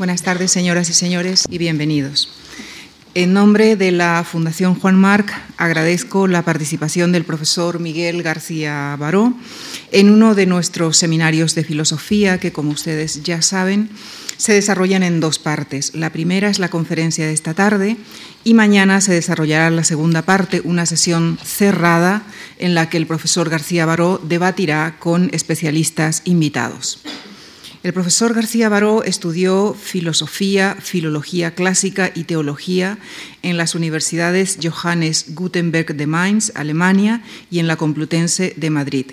Buenas tardes, señoras y señores, y bienvenidos. En nombre de la Fundación Juan Marc, agradezco la participación del profesor Miguel García Baró en uno de nuestros seminarios de filosofía que, como ustedes ya saben, se desarrollan en dos partes. La primera es la conferencia de esta tarde y mañana se desarrollará la segunda parte, una sesión cerrada en la que el profesor García Baró debatirá con especialistas invitados. El profesor García Baró estudió filosofía, filología clásica y teología en las universidades Johannes Gutenberg de Mainz, Alemania, y en la Complutense de Madrid.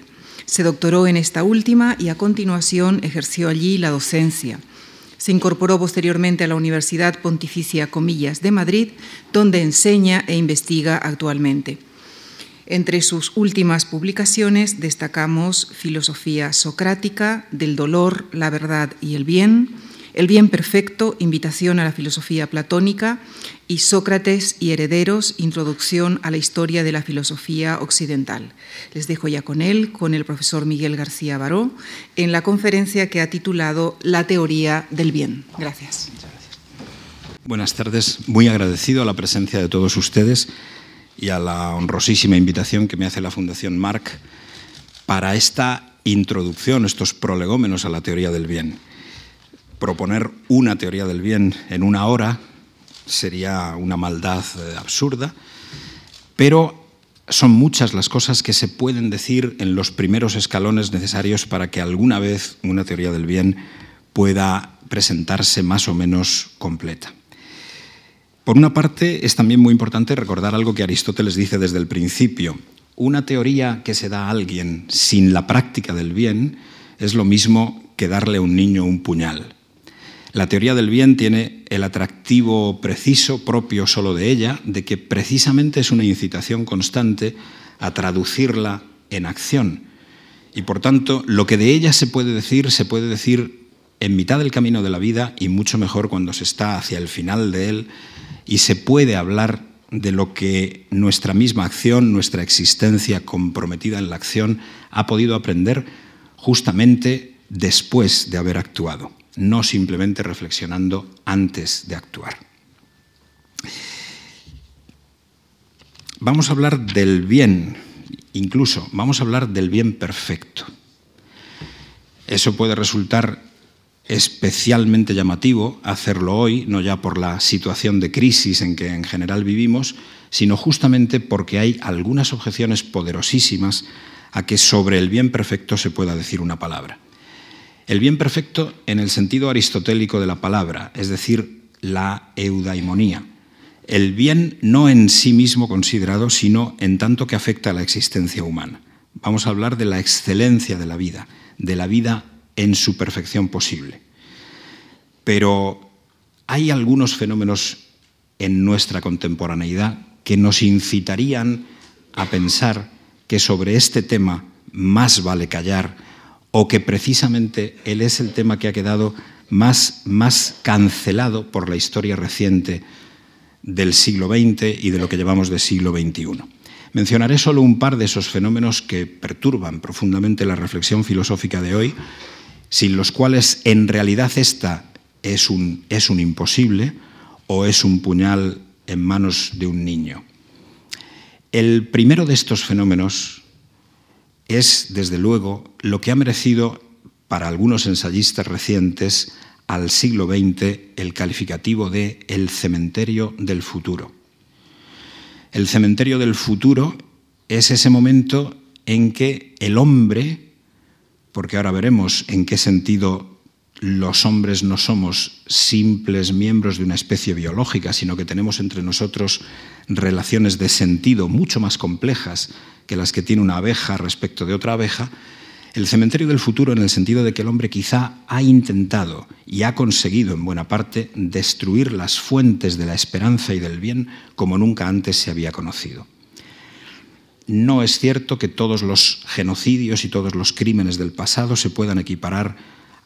Se doctoró en esta última y a continuación ejerció allí la docencia. Se incorporó posteriormente a la Universidad Pontificia Comillas de Madrid, donde enseña e investiga actualmente. Entre sus últimas publicaciones destacamos Filosofía Socrática, del dolor, la verdad y el bien, El bien perfecto, Invitación a la filosofía platónica y Sócrates y herederos, Introducción a la historia de la filosofía occidental. Les dejo ya con él, con el profesor Miguel García Baró, en la conferencia que ha titulado La teoría del bien. Gracias. Buenas tardes, muy agradecido a la presencia de todos ustedes y a la honrosísima invitación que me hace la Fundación Marc para esta introducción, estos prolegómenos a la teoría del bien. Proponer una teoría del bien en una hora sería una maldad eh, absurda, pero son muchas las cosas que se pueden decir en los primeros escalones necesarios para que alguna vez una teoría del bien pueda presentarse más o menos completa. Por una parte, es también muy importante recordar algo que Aristóteles dice desde el principio. Una teoría que se da a alguien sin la práctica del bien es lo mismo que darle a un niño un puñal. La teoría del bien tiene el atractivo preciso propio solo de ella, de que precisamente es una incitación constante a traducirla en acción. Y por tanto, lo que de ella se puede decir, se puede decir en mitad del camino de la vida y mucho mejor cuando se está hacia el final de él y se puede hablar de lo que nuestra misma acción, nuestra existencia comprometida en la acción, ha podido aprender justamente después de haber actuado, no simplemente reflexionando antes de actuar. Vamos a hablar del bien, incluso vamos a hablar del bien perfecto. Eso puede resultar especialmente llamativo hacerlo hoy, no ya por la situación de crisis en que en general vivimos, sino justamente porque hay algunas objeciones poderosísimas a que sobre el bien perfecto se pueda decir una palabra. El bien perfecto en el sentido aristotélico de la palabra, es decir, la eudaimonía. El bien no en sí mismo considerado, sino en tanto que afecta a la existencia humana. Vamos a hablar de la excelencia de la vida, de la vida en su perfección posible. Pero hay algunos fenómenos en nuestra contemporaneidad que nos incitarían a pensar que sobre este tema más vale callar o que precisamente él es el tema que ha quedado más, más cancelado por la historia reciente del siglo XX y de lo que llevamos de siglo XXI. Mencionaré solo un par de esos fenómenos que perturban profundamente la reflexión filosófica de hoy sin los cuales en realidad esta es un, es un imposible o es un puñal en manos de un niño. El primero de estos fenómenos es, desde luego, lo que ha merecido para algunos ensayistas recientes al siglo XX el calificativo de el cementerio del futuro. El cementerio del futuro es ese momento en que el hombre porque ahora veremos en qué sentido los hombres no somos simples miembros de una especie biológica, sino que tenemos entre nosotros relaciones de sentido mucho más complejas que las que tiene una abeja respecto de otra abeja, el cementerio del futuro en el sentido de que el hombre quizá ha intentado y ha conseguido en buena parte destruir las fuentes de la esperanza y del bien como nunca antes se había conocido no es cierto que todos los genocidios y todos los crímenes del pasado se puedan equiparar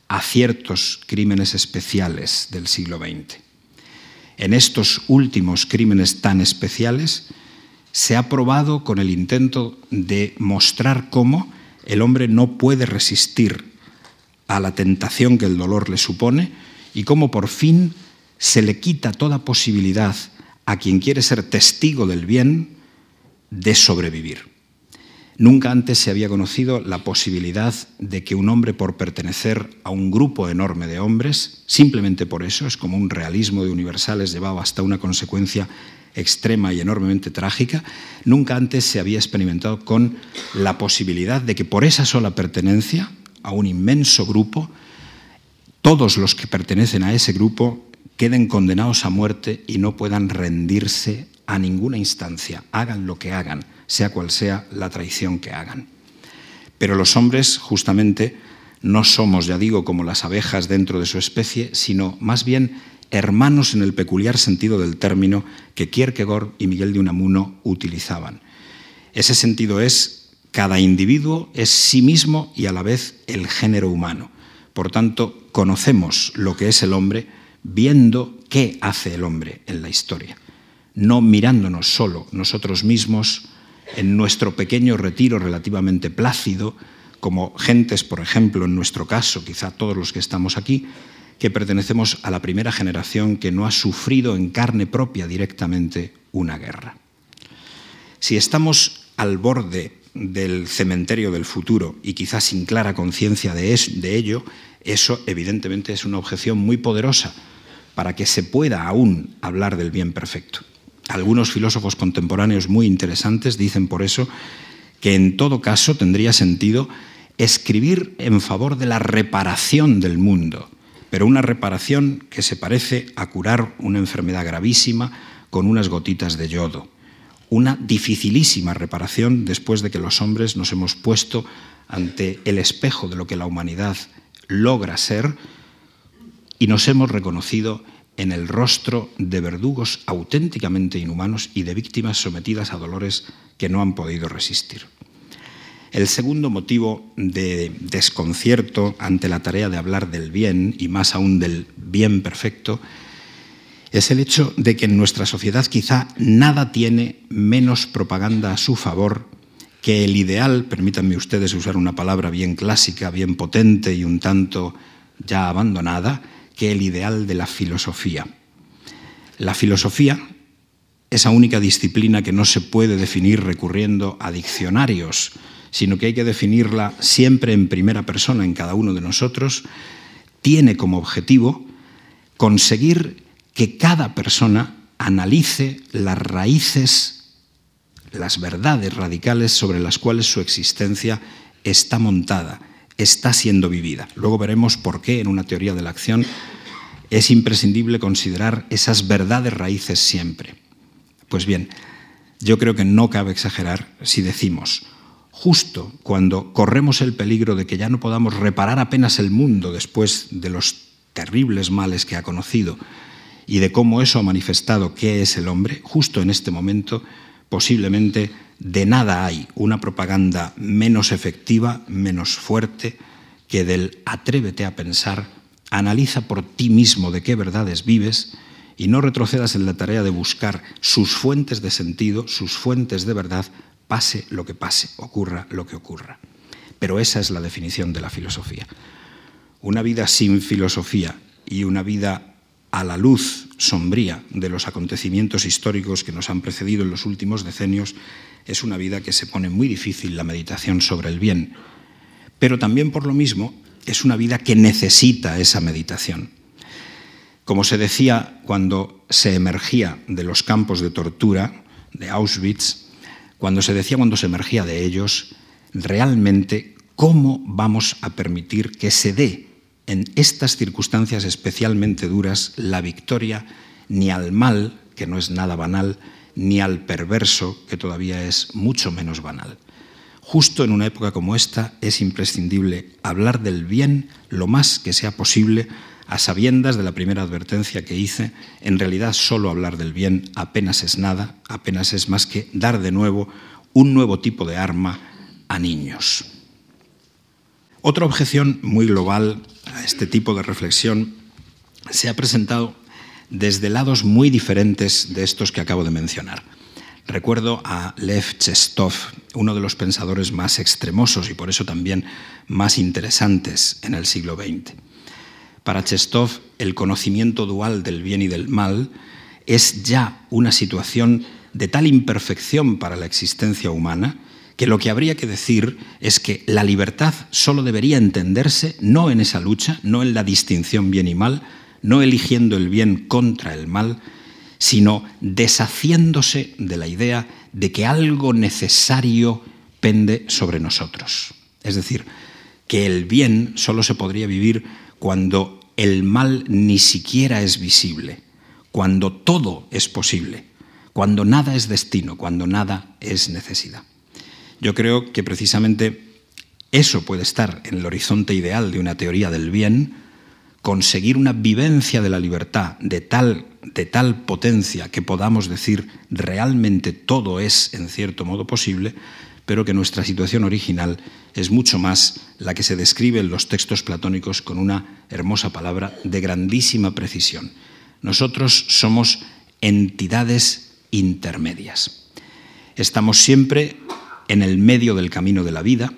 a ciertos crímenes especiales del siglo XX. En estos últimos crímenes tan especiales se ha probado con el intento de mostrar cómo el hombre no puede resistir a la tentación que el dolor le supone y cómo por fin se le quita toda posibilidad a quien quiere ser testigo del bien de sobrevivir. Nunca antes se había conocido la posibilidad de que un hombre, por pertenecer a un grupo enorme de hombres, simplemente por eso, es como un realismo de universales llevado hasta una consecuencia extrema y enormemente trágica, nunca antes se había experimentado con la posibilidad de que por esa sola pertenencia a un inmenso grupo, todos los que pertenecen a ese grupo queden condenados a muerte y no puedan rendirse a ninguna instancia, hagan lo que hagan sea cual sea la traición que hagan. Pero los hombres, justamente, no somos, ya digo, como las abejas dentro de su especie, sino más bien hermanos en el peculiar sentido del término que Kierkegaard y Miguel de Unamuno utilizaban. Ese sentido es cada individuo es sí mismo y a la vez el género humano. Por tanto, conocemos lo que es el hombre viendo qué hace el hombre en la historia, no mirándonos solo nosotros mismos en nuestro pequeño retiro relativamente plácido, como gentes, por ejemplo, en nuestro caso, quizá todos los que estamos aquí, que pertenecemos a la primera generación que no ha sufrido en carne propia directamente una guerra. Si estamos al borde del cementerio del futuro y quizás sin clara conciencia de, de, ello, eso evidentemente es una objeción muy poderosa para que se pueda aún hablar del bien perfecto. Algunos filósofos contemporáneos muy interesantes dicen por eso que en todo caso tendría sentido escribir en favor de la reparación del mundo, pero una reparación que se parece a curar una enfermedad gravísima con unas gotitas de yodo. Una dificilísima reparación después de que los hombres nos hemos puesto ante el espejo de lo que la humanidad logra ser y nos hemos reconocido en el rostro de verdugos auténticamente inhumanos y de víctimas sometidas a dolores que no han podido resistir. El segundo motivo de desconcierto ante la tarea de hablar del bien, y más aún del bien perfecto, es el hecho de que en nuestra sociedad quizá nada tiene menos propaganda a su favor que el ideal, permítanme ustedes usar una palabra bien clásica, bien potente y un tanto ya abandonada, que el ideal de la filosofía. La filosofía, esa única disciplina que no se puede definir recurriendo a diccionarios, sino que hay que definirla siempre en primera persona en cada uno de nosotros, tiene como objetivo conseguir que cada persona analice las raíces, las verdades radicales sobre las cuales su existencia está montada está siendo vivida. Luego veremos por qué en una teoría de la acción es imprescindible considerar esas verdades raíces siempre. Pues bien, yo creo que no cabe exagerar si decimos, justo cuando corremos el peligro de que ya no podamos reparar apenas el mundo después de los terribles males que ha conocido y de cómo eso ha manifestado qué es el hombre, justo en este momento posiblemente de nada hay una propaganda menos efectiva, menos fuerte, que del atrévete a pensar, analiza por ti mismo de qué verdades vives y no retrocedas en la tarea de buscar sus fuentes de sentido, sus fuentes de verdad, pase lo que pase, ocurra lo que ocurra. Pero esa es la definición de la filosofía. Una vida sin filosofía y una vida a la luz sombría de los acontecimientos históricos que nos han precedido en los últimos decenios, es una vida que se pone muy difícil la meditación sobre el bien. Pero también por lo mismo es una vida que necesita esa meditación. Como se decía cuando se emergía de los campos de tortura de Auschwitz, cuando se decía cuando se emergía de ellos, realmente cómo vamos a permitir que se dé en estas circunstancias especialmente duras la victoria ni al mal, que no es nada banal, ni al perverso, que todavía es mucho menos banal. Justo en una época como esta es imprescindible hablar del bien lo más que sea posible, a sabiendas de la primera advertencia que hice, en realidad solo hablar del bien apenas es nada, apenas es más que dar de nuevo un nuevo tipo de arma a niños. Otra objeción muy global a este tipo de reflexión se ha presentado desde lados muy diferentes de estos que acabo de mencionar. Recuerdo a Lev Chestov, uno de los pensadores más extremosos y por eso también más interesantes en el siglo XX. Para Chestov, el conocimiento dual del bien y del mal es ya una situación de tal imperfección para la existencia humana que lo que habría que decir es que la libertad solo debería entenderse no en esa lucha, no en la distinción bien y mal, no eligiendo el bien contra el mal, sino deshaciéndose de la idea de que algo necesario pende sobre nosotros. Es decir, que el bien solo se podría vivir cuando el mal ni siquiera es visible, cuando todo es posible, cuando nada es destino, cuando nada es necesidad. Yo creo que precisamente eso puede estar en el horizonte ideal de una teoría del bien, conseguir una vivencia de la libertad de tal, de tal potencia que podamos decir realmente todo es en cierto modo posible, pero que nuestra situación original es mucho más la que se describe en los textos platónicos con una hermosa palabra de grandísima precisión. Nosotros somos entidades intermedias. Estamos siempre en el medio del camino de la vida,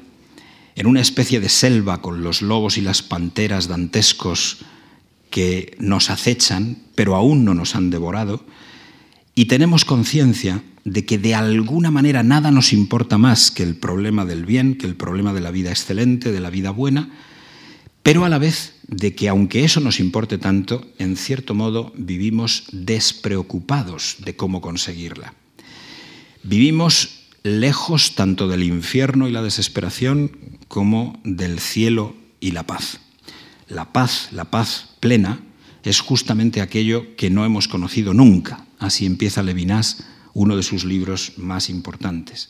en una especie de selva con los lobos y las panteras dantescos que nos acechan, pero aún no nos han devorado, y tenemos conciencia de que de alguna manera nada nos importa más que el problema del bien, que el problema de la vida excelente, de la vida buena, pero a la vez de que aunque eso nos importe tanto, en cierto modo vivimos despreocupados de cómo conseguirla. Vivimos lejos tanto del infierno y la desesperación como del cielo y la paz. La paz, la paz plena, es justamente aquello que no hemos conocido nunca. Así empieza Levinas, uno de sus libros más importantes.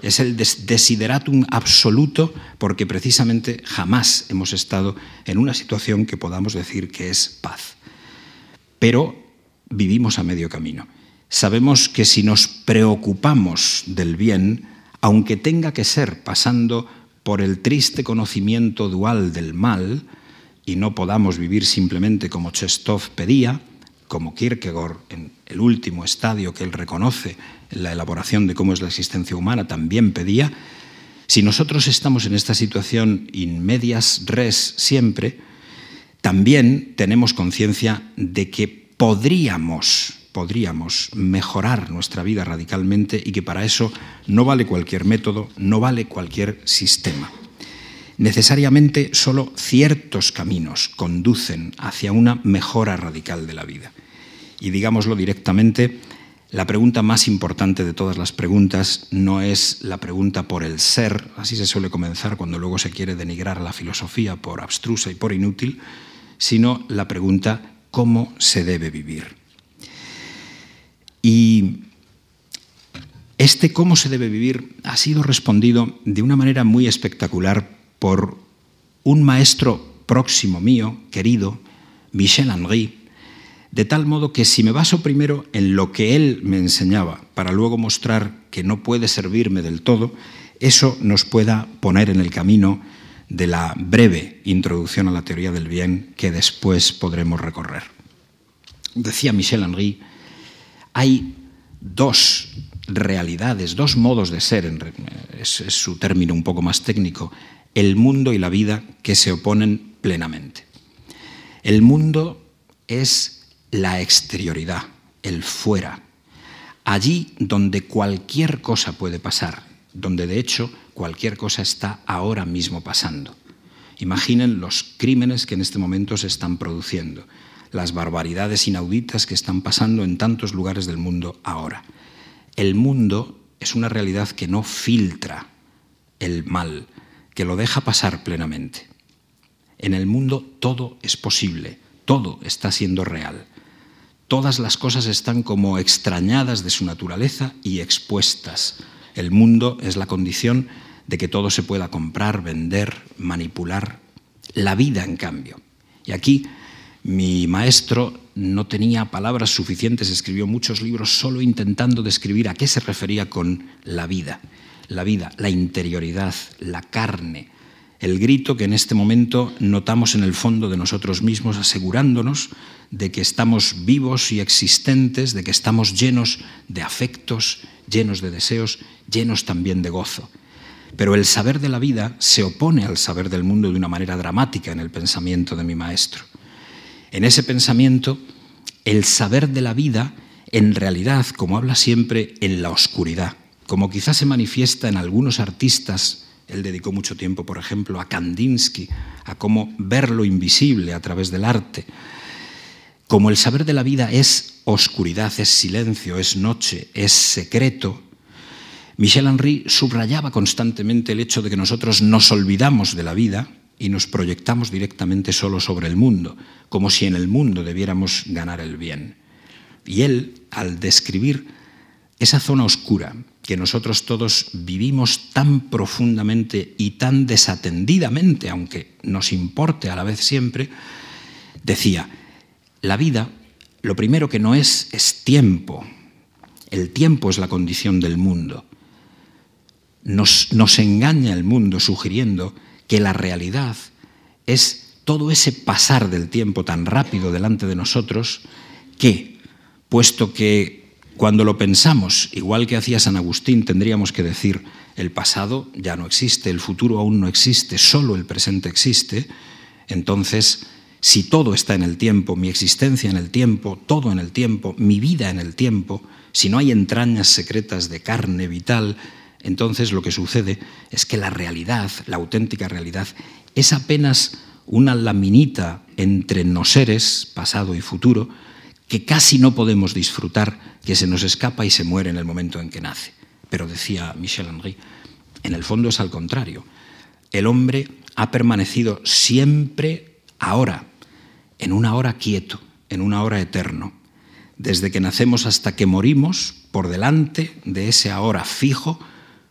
Es el desideratum absoluto porque precisamente jamás hemos estado en una situación que podamos decir que es paz. Pero vivimos a medio camino. Sabemos que si nos preocupamos del bien, aunque tenga que ser pasando por el triste conocimiento dual del mal, y no podamos vivir simplemente como Chestov pedía, como Kierkegaard en el último estadio que él reconoce en la elaboración de cómo es la existencia humana también pedía, si nosotros estamos en esta situación in medias res siempre, también tenemos conciencia de que podríamos podríamos mejorar nuestra vida radicalmente y que para eso no vale cualquier método, no vale cualquier sistema. Necesariamente solo ciertos caminos conducen hacia una mejora radical de la vida. Y digámoslo directamente, la pregunta más importante de todas las preguntas no es la pregunta por el ser, así se suele comenzar cuando luego se quiere denigrar la filosofía por abstrusa y por inútil, sino la pregunta cómo se debe vivir. Y este cómo se debe vivir ha sido respondido de una manera muy espectacular por un maestro próximo mío, querido, Michel Henry, de tal modo que si me baso primero en lo que él me enseñaba, para luego mostrar que no puede servirme del todo, eso nos pueda poner en el camino de la breve introducción a la teoría del bien que después podremos recorrer. Decía Michel Henry, hay dos realidades, dos modos de ser, es, su término un poco más técnico, el mundo y la vida que se oponen plenamente. El mundo es la exterioridad, el fuera, allí donde cualquier cosa puede pasar, donde de hecho cualquier cosa está ahora mismo pasando. Imaginen los crímenes que en este momento se están produciendo las barbaridades inauditas que están pasando en tantos lugares del mundo ahora. El mundo es una realidad que no filtra el mal, que lo deja pasar plenamente. En el mundo todo es posible, todo está siendo real. Todas las cosas están como extrañadas de su naturaleza y expuestas. El mundo es la condición de que todo se pueda comprar, vender, manipular. La vida, en cambio. Y aquí mi maestro no tenía palabras suficientes, escribió muchos libros solo intentando describir a qué se refería con la vida. La vida, la interioridad, la carne, el grito que en este momento notamos en el fondo de nosotros mismos, asegurándonos de que estamos vivos y existentes, de que estamos llenos de afectos, llenos de deseos, llenos también de gozo. Pero el saber de la vida se opone al saber del mundo de una manera dramática en el pensamiento de mi maestro. En ese pensamiento, el saber de la vida, en realidad, como habla siempre, en la oscuridad, como quizás se manifiesta en algunos artistas, él dedicó mucho tiempo, por ejemplo, a Kandinsky, a cómo ver lo invisible a través del arte. Como el saber de la vida es oscuridad, es silencio, es noche, es secreto, Michel Henry subrayaba constantemente el hecho de que nosotros nos olvidamos de la vida y nos proyectamos directamente solo sobre el mundo, como si en el mundo debiéramos ganar el bien. Y él, al describir esa zona oscura que nosotros todos vivimos tan profundamente y tan desatendidamente, aunque nos importe a la vez siempre, decía, la vida lo primero que no es es tiempo. El tiempo es la condición del mundo. Nos, nos engaña el mundo sugiriendo que la realidad es todo ese pasar del tiempo tan rápido delante de nosotros que, puesto que cuando lo pensamos, igual que hacía San Agustín, tendríamos que decir, el pasado ya no existe, el futuro aún no existe, solo el presente existe, entonces, si todo está en el tiempo, mi existencia en el tiempo, todo en el tiempo, mi vida en el tiempo, si no hay entrañas secretas de carne vital, entonces lo que sucede es que la realidad, la auténtica realidad, es apenas una laminita entre nos seres, pasado y futuro, que casi no podemos disfrutar, que se nos escapa y se muere en el momento en que nace. Pero decía Michel Henry, en el fondo es al contrario. El hombre ha permanecido siempre ahora, en una hora quieto, en una hora eterno. Desde que nacemos hasta que morimos, por delante de ese ahora fijo,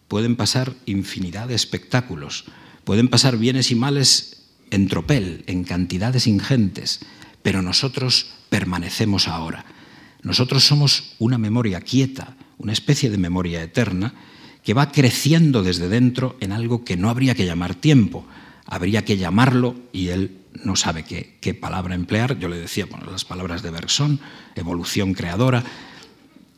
pueden pasar infinidad de espectáculos, pueden pasar bienes y males en tropel, en cantidades ingentes, pero nosotros permanecemos ahora. Nosotros somos una memoria quieta, una especie de memoria eterna, que va creciendo desde dentro en algo que no habría que llamar tiempo, habría que llamarlo, y él no sabe qué, palabra emplear, yo le decía, bueno, las palabras de Bergson, evolución creadora,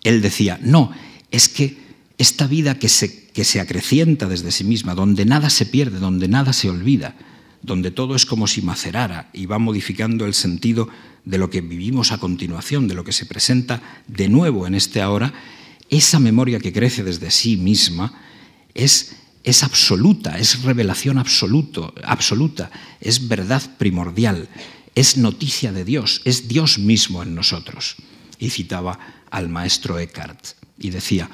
él decía, no, es que esta vida que se, acrecienta desde sí misma, donde nada se pierde, donde nada se olvida, donde todo es como si macerara y va modificando el sentido de lo que vivimos a continuación, de lo que se presenta de nuevo en este ahora, esa memoria que crece desde sí misma es, es absoluta, es revelación absoluto, absoluta, es verdad primordial, es noticia de Dios, es Dios mismo en nosotros. Y citaba al maestro Eckhart y decía,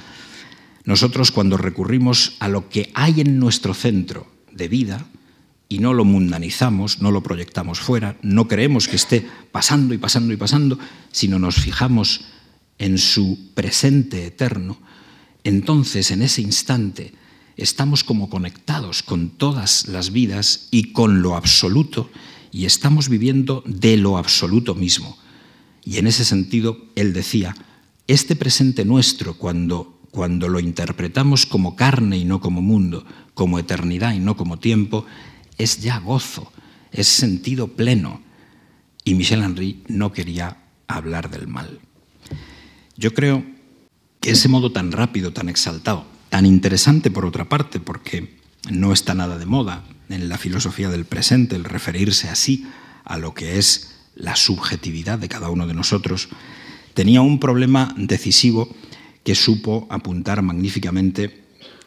nosotros cuando recurrimos a lo que hay en nuestro centro de vida y no lo mundanizamos, no lo proyectamos fuera, no creemos que esté pasando y pasando y pasando, sino nos fijamos en su presente eterno, entonces en ese instante estamos como conectados con todas las vidas y con lo absoluto y estamos viviendo de lo absoluto mismo. Y en ese sentido, él decía, este presente nuestro, cuando cuando lo interpretamos como carne y no como mundo, como eternidad y no como tiempo, es ya gozo, es sentido pleno. Y Michel Henry no quería hablar del mal. Yo creo que ese modo tan rápido, tan exaltado, tan interesante por otra parte, porque no está nada de moda en la filosofía del presente el referirse así a lo que es la subjetividad de cada uno de nosotros, tenía un problema decisivo que supo apuntar magníficamente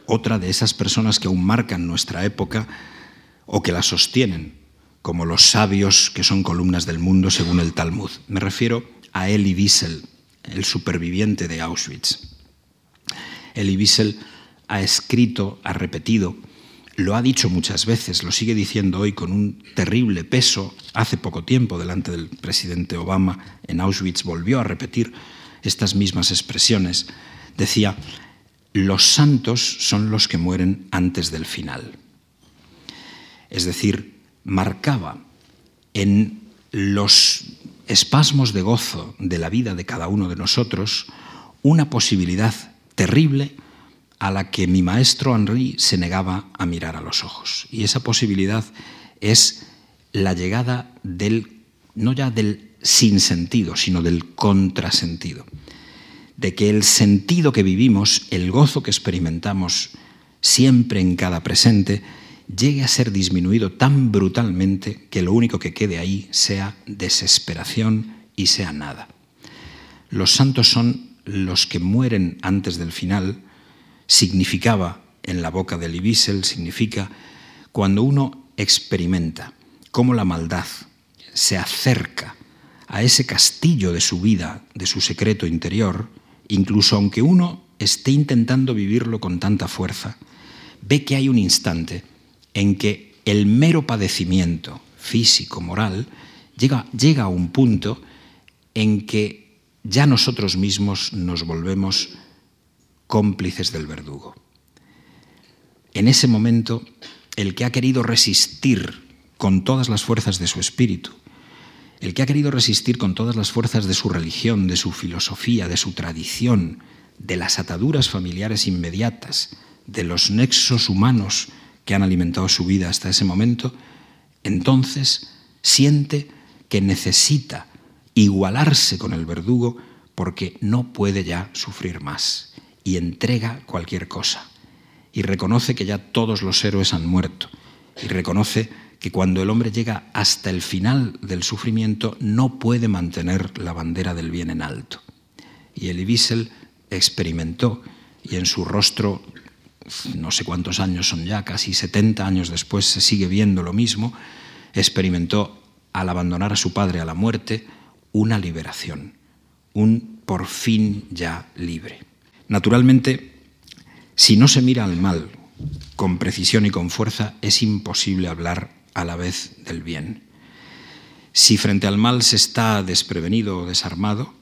otra de esas personas que aún marcan nuestra época o que la sostienen, como los sabios que son columnas del mundo según el Talmud. Me refiero a Elie Wiesel, el superviviente de Auschwitz. Elie Wiesel ha escrito, ha repetido, lo ha dicho muchas veces, lo sigue diciendo hoy con un terrible peso. Hace poco tiempo, delante del presidente Obama, en Auschwitz volvió a repetir estas mismas expresiones. Decía, los santos son los que mueren antes del final. Es decir, marcaba en los espasmos de gozo de la vida de cada uno de nosotros una posibilidad terrible a la que mi maestro Henri se negaba a mirar a los ojos. Y esa posibilidad es la llegada del, no ya del sinsentido, sino del contrasentido de que el sentido que vivimos, el gozo que experimentamos siempre en cada presente, llegue a ser disminuido tan brutalmente que lo único que quede ahí sea desesperación y sea nada. Los santos son los que mueren antes del final, significaba en la boca de Libiesel, significa cuando uno experimenta cómo la maldad se acerca a ese castillo de su vida, de su secreto interior, incluso aunque uno esté intentando vivirlo con tanta fuerza, ve que hay un instante en que el mero padecimiento físico, moral, llega, llega a un punto en que ya nosotros mismos nos volvemos cómplices del verdugo. En ese momento, el que ha querido resistir con todas las fuerzas de su espíritu, el que ha querido resistir con todas las fuerzas de su religión, de su filosofía, de su tradición, de las ataduras familiares inmediatas, de los nexos humanos que han alimentado su vida hasta ese momento, entonces siente que necesita igualarse con el verdugo porque no puede ya sufrir más y entrega cualquier cosa. Y reconoce que ya todos los héroes han muerto. Y reconoce que cuando el hombre llega hasta el final del sufrimiento no puede mantener la bandera del bien en alto. Y Elie Wiesel experimentó y en su rostro no sé cuántos años son ya, casi 70 años después se sigue viendo lo mismo, experimentó al abandonar a su padre a la muerte una liberación, un por fin ya libre. Naturalmente, si no se mira al mal con precisión y con fuerza, es imposible hablar a la vez del bien. Si frente al mal se está desprevenido o desarmado,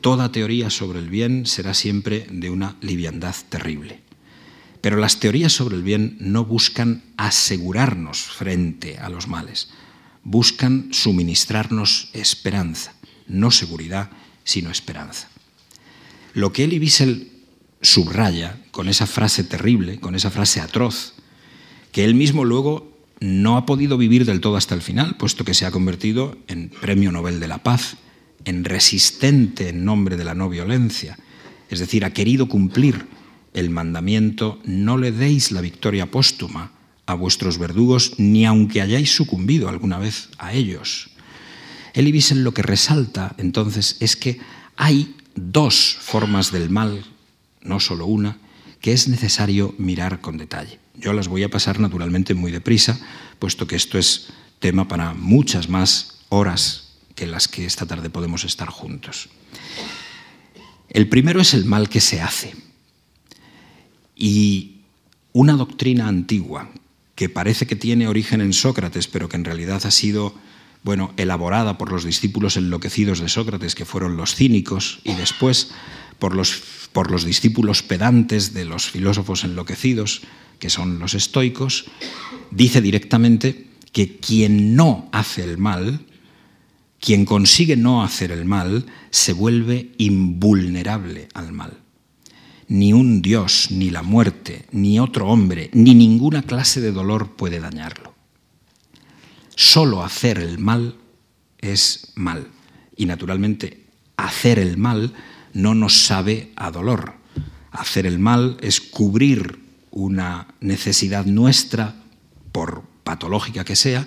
toda teoría sobre el bien será siempre de una liviandad terrible. Pero las teorías sobre el bien no buscan asegurarnos frente a los males, buscan suministrarnos esperanza, no seguridad, sino esperanza. Lo que Elie Wiesel subraya con esa frase terrible, con esa frase atroz, que él mismo luego no ha podido vivir del todo hasta el final, puesto que se ha convertido en Premio Nobel de la Paz, en resistente en nombre de la no violencia, es decir, ha querido cumplir el mandamiento, no le deis la victoria póstuma a vuestros verdugos, ni aunque hayáis sucumbido alguna vez a ellos. Elie Wiesel lo que resalta entonces es que hay dos formas del mal, no solo una, que es necesario mirar con detalle. Yo las voy a pasar naturalmente muy deprisa, puesto que esto es tema para muchas más horas que las que esta tarde podemos estar juntos. El primero es el mal que se hace. Y una doctrina antigua que parece que tiene origen en Sócrates, pero que en realidad ha sido bueno, elaborada por los discípulos enloquecidos de Sócrates, que fueron los cínicos, y después por los, por los discípulos pedantes de los filósofos enloquecidos, que son los estoicos, dice directamente que quien no hace el mal, quien consigue no hacer el mal, se vuelve invulnerable al mal ni un dios, ni la muerte, ni otro hombre, ni ninguna clase de dolor puede dañarlo. Solo hacer el mal es mal. Y naturalmente, hacer el mal no nos sabe a dolor. Hacer el mal es cubrir una necesidad nuestra, por patológica que sea,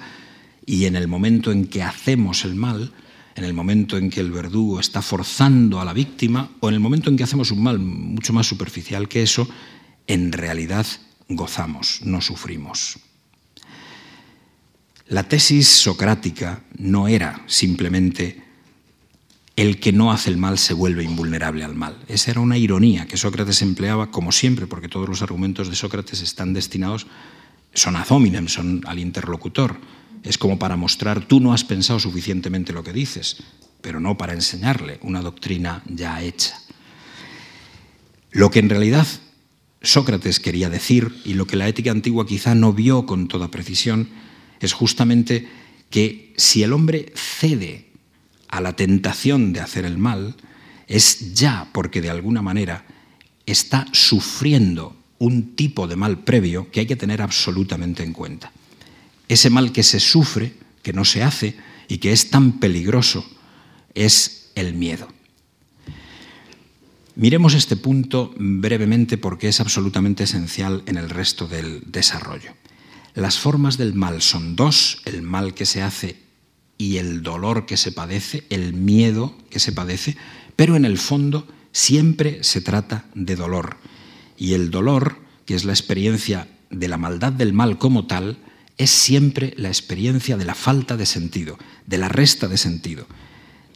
y en el momento en que hacemos el mal, en el momento en que el verdugo está forzando a la víctima o en el momento en que hacemos un mal mucho más superficial que eso, en realidad gozamos, no sufrimos. La tesis socrática no era simplemente el que no hace el mal se vuelve invulnerable al mal. Esa era una ironía que Sócrates empleaba como siempre, porque todos los argumentos de Sócrates están destinados, son ad hominem, son al interlocutor es como para mostrar, tú no has pensado suficientemente lo que dices, pero no para enseñarle una doctrina ya hecha. Lo que en realidad Sócrates quería decir, y lo que la ética antigua quizá no vio con toda precisión, es justamente que si el hombre cede a la tentación de hacer el mal, es ya porque de alguna manera está sufriendo un tipo de mal previo que hay que tener absolutamente en cuenta ese mal que se sufre, que no se hace y que es tan peligroso, es el miedo. Miremos este punto brevemente porque es absolutamente esencial en el resto del desarrollo. Las formas del mal son dos, el mal que se hace y el dolor que se padece, el miedo que se padece, pero en el fondo siempre se trata de dolor. Y el dolor, que es la experiencia de la maldad del mal como tal, es siempre la experiencia de la falta de sentido, de la resta de sentido,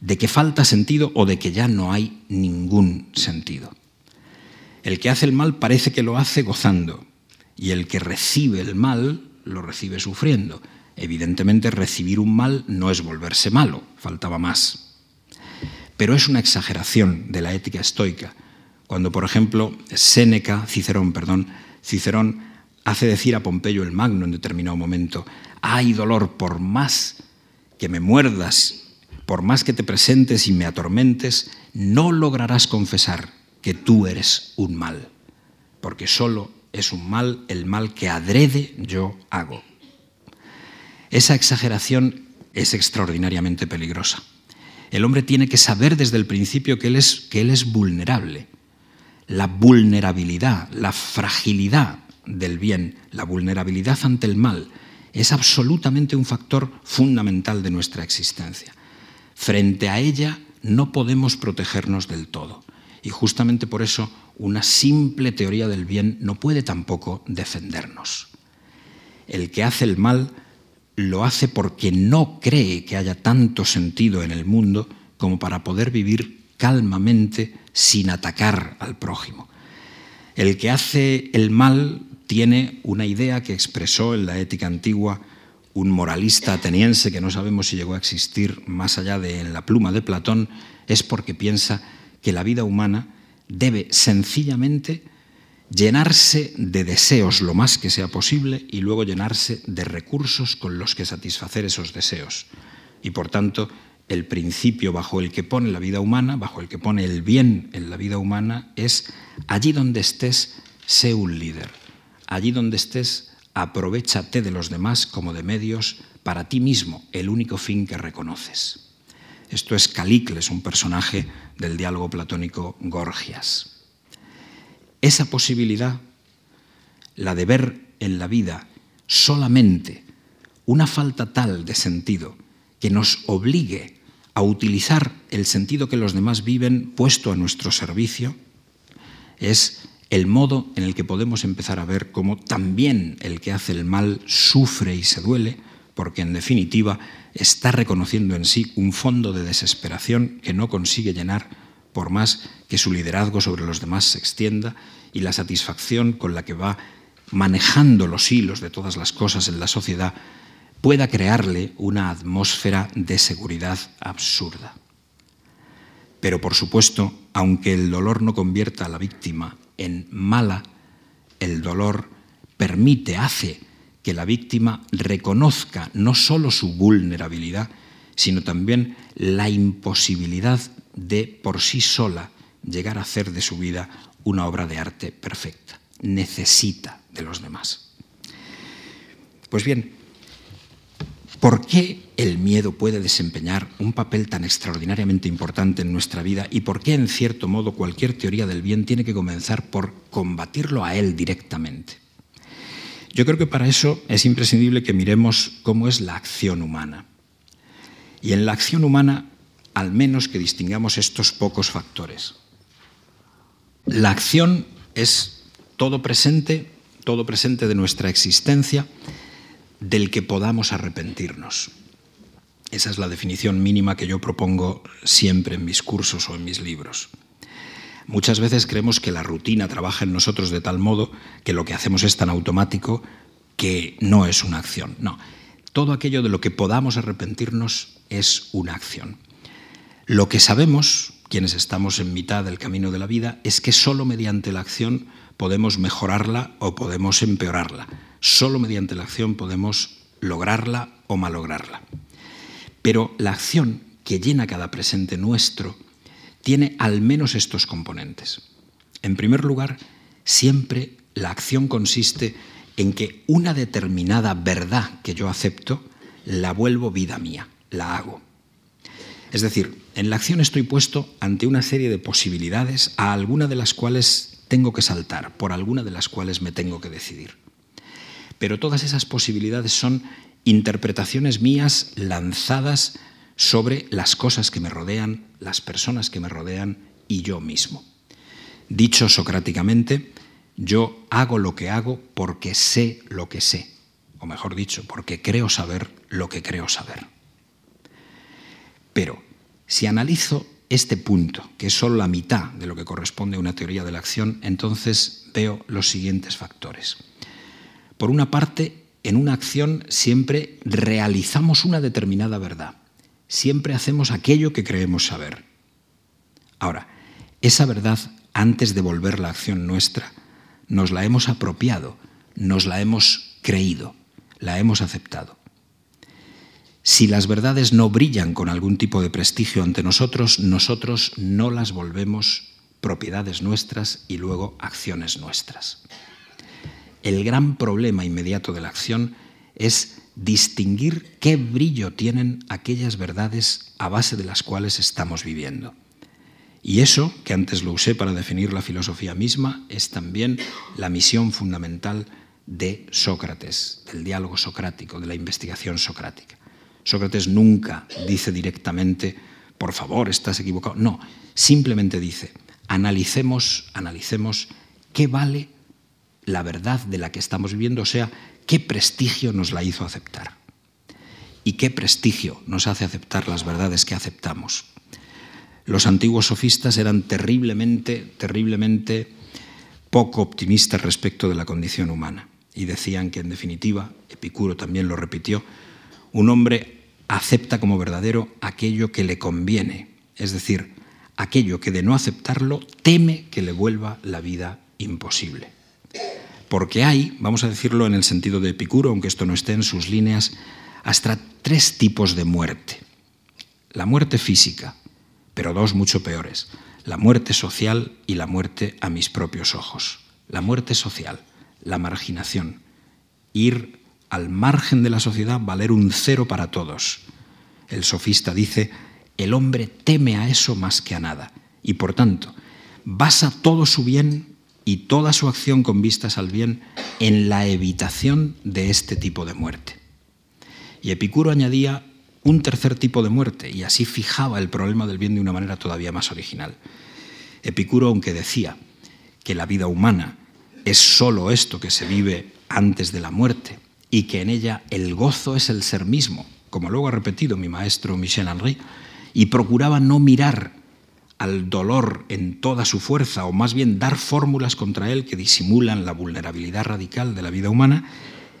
de que falta sentido o de que ya no hay ningún sentido. El que hace el mal parece que lo hace gozando y el que recibe el mal lo recibe sufriendo. Evidentemente recibir un mal no es volverse malo, faltaba más. Pero es una exageración de la ética estoica. Cuando, por ejemplo, Séneca, Cicerón, perdón, Cicerón hace decir a Pompeyo el Magno en determinado momento, hay dolor por más que me muerdas, por más que te presentes y me atormentes, no lograrás confesar que tú eres un mal, porque solo es un mal el mal que adrede yo hago. Esa exageración es extraordinariamente peligrosa. El hombre tiene que saber desde el principio que él es, que él es vulnerable. La vulnerabilidad, la fragilidad del bien, la vulnerabilidad ante el mal, es absolutamente un factor fundamental de nuestra existencia. Frente a ella no podemos protegernos del todo. Y justamente por eso una simple teoría del bien no puede tampoco defendernos. El que hace el mal lo hace porque no cree que haya tanto sentido en el mundo como para poder vivir calmamente sin atacar al prójimo. El que hace el mal tiene una idea que expresó en la ética antigua un moralista ateniense que no sabemos si llegó a existir más allá de en la pluma de Platón, es porque piensa que la vida humana debe sencillamente llenarse de deseos lo más que sea posible y luego llenarse de recursos con los que satisfacer esos deseos. Y por tanto, el principio bajo el que pone la vida humana, bajo el que pone el bien en la vida humana, es allí donde estés, sé un líder. Allí donde estés, aprovechate de los demás como de medios para ti mismo, el único fin que reconoces. Esto es Calicles, un personaje del diálogo platónico Gorgias. Esa posibilidad, la de ver en la vida solamente una falta tal de sentido que nos obligue a utilizar el sentido que los demás viven puesto a nuestro servicio, es el modo en el que podemos empezar a ver cómo también el que hace el mal sufre y se duele, porque en definitiva está reconociendo en sí un fondo de desesperación que no consigue llenar por más que su liderazgo sobre los demás se extienda y la satisfacción con la que va manejando los hilos de todas las cosas en la sociedad pueda crearle una atmósfera de seguridad absurda. Pero por supuesto, aunque el dolor no convierta a la víctima en mala, el dolor permite, hace que la víctima reconozca no solo su vulnerabilidad, sino también la imposibilidad de por sí sola llegar a hacer de su vida una obra de arte perfecta. Necesita de los demás. Pues bien, ¿por qué el miedo puede desempeñar un papel tan extraordinariamente importante en nuestra vida y por qué, en cierto modo, cualquier teoría del bien tiene que comenzar por combatirlo a él directamente? Yo creo que para eso es imprescindible que miremos cómo es la acción humana. Y en la acción humana, al menos que distingamos estos pocos factores. La acción es todo presente, todo presente de nuestra existencia, del que podamos arrepentirnos. Esa es la definición mínima que yo propongo siempre en mis cursos o en mis libros. Muchas veces creemos que la rutina trabaja en nosotros de tal modo que lo que hacemos es tan automático que no es una acción. No, todo aquello de lo que podamos arrepentirnos es una acción. Lo que sabemos, quienes estamos en mitad del camino de la vida, es que solo mediante la acción podemos mejorarla o podemos empeorarla. Solo mediante la acción podemos lograrla o malograrla. Pero la acción que llena cada presente nuestro tiene al menos estos componentes. En primer lugar, siempre la acción consiste en que una determinada verdad que yo acepto la vuelvo vida mía, la hago. Es decir, en la acción estoy puesto ante una serie de posibilidades a alguna de las cuales tengo que saltar, por alguna de las cuales me tengo que decidir. pero todas esas posibilidades son interpretaciones mías lanzadas sobre las cosas que me rodean, las personas que me rodean y yo mismo. Dicho socráticamente, yo hago lo que hago porque sé lo que sé, o mejor dicho, porque creo saber lo que creo saber. Pero si analizo este punto, que es solo la mitad de lo que corresponde a una teoría de la acción, entonces veo los siguientes factores. Por una parte, en una acción siempre realizamos una determinada verdad, siempre hacemos aquello que creemos saber. Ahora, esa verdad, antes de volver la acción nuestra, nos la hemos apropiado, nos la hemos creído, la hemos aceptado. Si las verdades no brillan con algún tipo de prestigio ante nosotros, nosotros no las volvemos propiedades nuestras y luego acciones nuestras. El gran problema inmediato de la acción es distinguir qué brillo tienen aquellas verdades a base de las cuales estamos viviendo. Y eso, que antes lo usé para definir la filosofía misma, es también la misión fundamental de Sócrates, del diálogo socrático, de la investigación socrática. Sócrates nunca dice directamente, por favor, estás equivocado. No, simplemente dice, analicemos, analicemos qué vale la verdad de la que estamos viviendo, o sea, qué prestigio nos la hizo aceptar. Y qué prestigio nos hace aceptar las verdades que aceptamos. Los antiguos sofistas eran terriblemente, terriblemente poco optimistas respecto de la condición humana y decían que en definitiva, Epicuro también lo repitió, un hombre acepta como verdadero aquello que le conviene, es decir, aquello que de no aceptarlo teme que le vuelva la vida imposible. Porque hay, vamos a decirlo en el sentido de Epicuro, aunque esto no esté en sus líneas, hasta tres tipos de muerte. La muerte física, pero dos mucho peores, la muerte social y la muerte a mis propios ojos. La muerte social, la marginación, ir al margen de la sociedad, valer un cero para todos. El sofista dice, el hombre teme a eso más que a nada y por tanto basa todo su bien y toda su acción con vistas al bien en la evitación de este tipo de muerte. Y Epicuro añadía un tercer tipo de muerte y así fijaba el problema del bien de una manera todavía más original. Epicuro, aunque decía que la vida humana es sólo esto que se vive antes de la muerte y que en ella el gozo es el ser mismo, como luego ha repetido mi maestro Michel Henry, y procuraba no mirar al dolor en toda su fuerza, o más bien dar fórmulas contra él que disimulan la vulnerabilidad radical de la vida humana,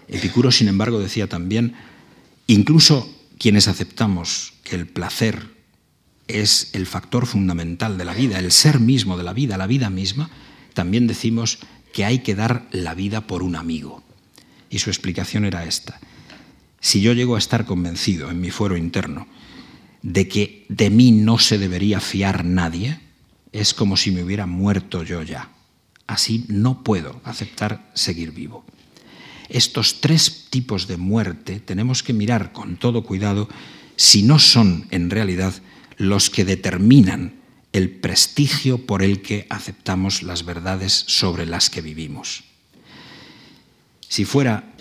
Epicuro, sin embargo, decía también, incluso quienes aceptamos que el placer es el factor fundamental de la vida, el ser mismo de la vida, la vida misma, también decimos que hay que dar la vida por un amigo. Y su explicación era esta. Si yo llego a estar convencido en mi fuero interno de que de mí no se debería fiar nadie, es como si me hubiera muerto yo ya. Así no puedo aceptar seguir vivo. Estos tres tipos de muerte tenemos que mirar con todo cuidado si no son en realidad los que determinan el prestigio por el que aceptamos las verdades sobre las que vivimos. Si fuera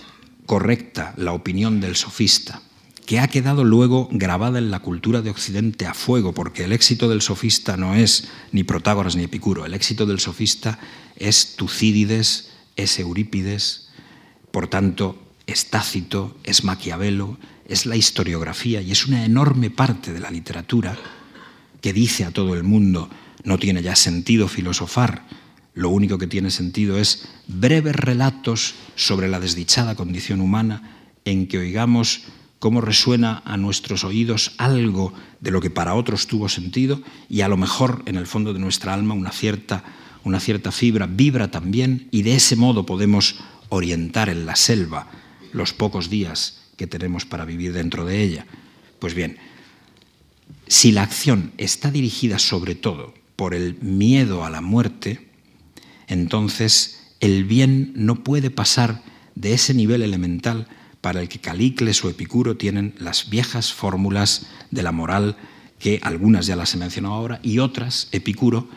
correcta la opinión del sofista, que ha quedado luego grabada en la cultura de Occidente a fuego, porque el éxito del sofista no es ni Protágoras ni Epicuro, el éxito del sofista es Tucídides, es Eurípides, por tanto, es Tácito, es Maquiavelo, es la historiografía y es una enorme parte de la literatura que dice a todo el mundo, no tiene ya sentido filosofar, lo único que tiene sentido es breves relatos sobre la desdichada condición humana en que oigamos cómo resuena a nuestros oídos algo de lo que para otros tuvo sentido y a lo mejor en el fondo de nuestra alma una cierta, una cierta fibra vibra también y de ese modo podemos orientar en la selva los pocos días que tenemos para vivir dentro de ella. Pues bien, si la acción está dirigida sobre todo por el miedo a la muerte, entonces el bien no puede pasar de ese nivel elemental para el que Calicles o Epicuro tienen las viejas fórmulas de la moral, que algunas ya las he mencionado ahora, y otras, Epicuro,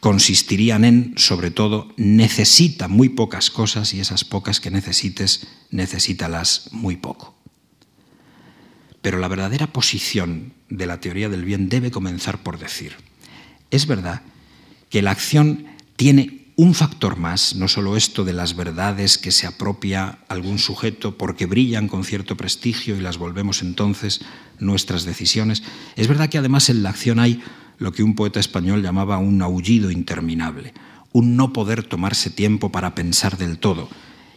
consistirían en, sobre todo, necesita muy pocas cosas y esas pocas que necesites, necesítalas muy poco. Pero la verdadera posición de la teoría del bien debe comenzar por decir, es verdad que la acción tiene un factor más, no solo esto de las verdades que se apropia algún sujeto porque brillan con cierto prestigio y las volvemos entonces nuestras decisiones, es verdad que además en la acción hay lo que un poeta español llamaba un aullido interminable, un no poder tomarse tiempo para pensar del todo,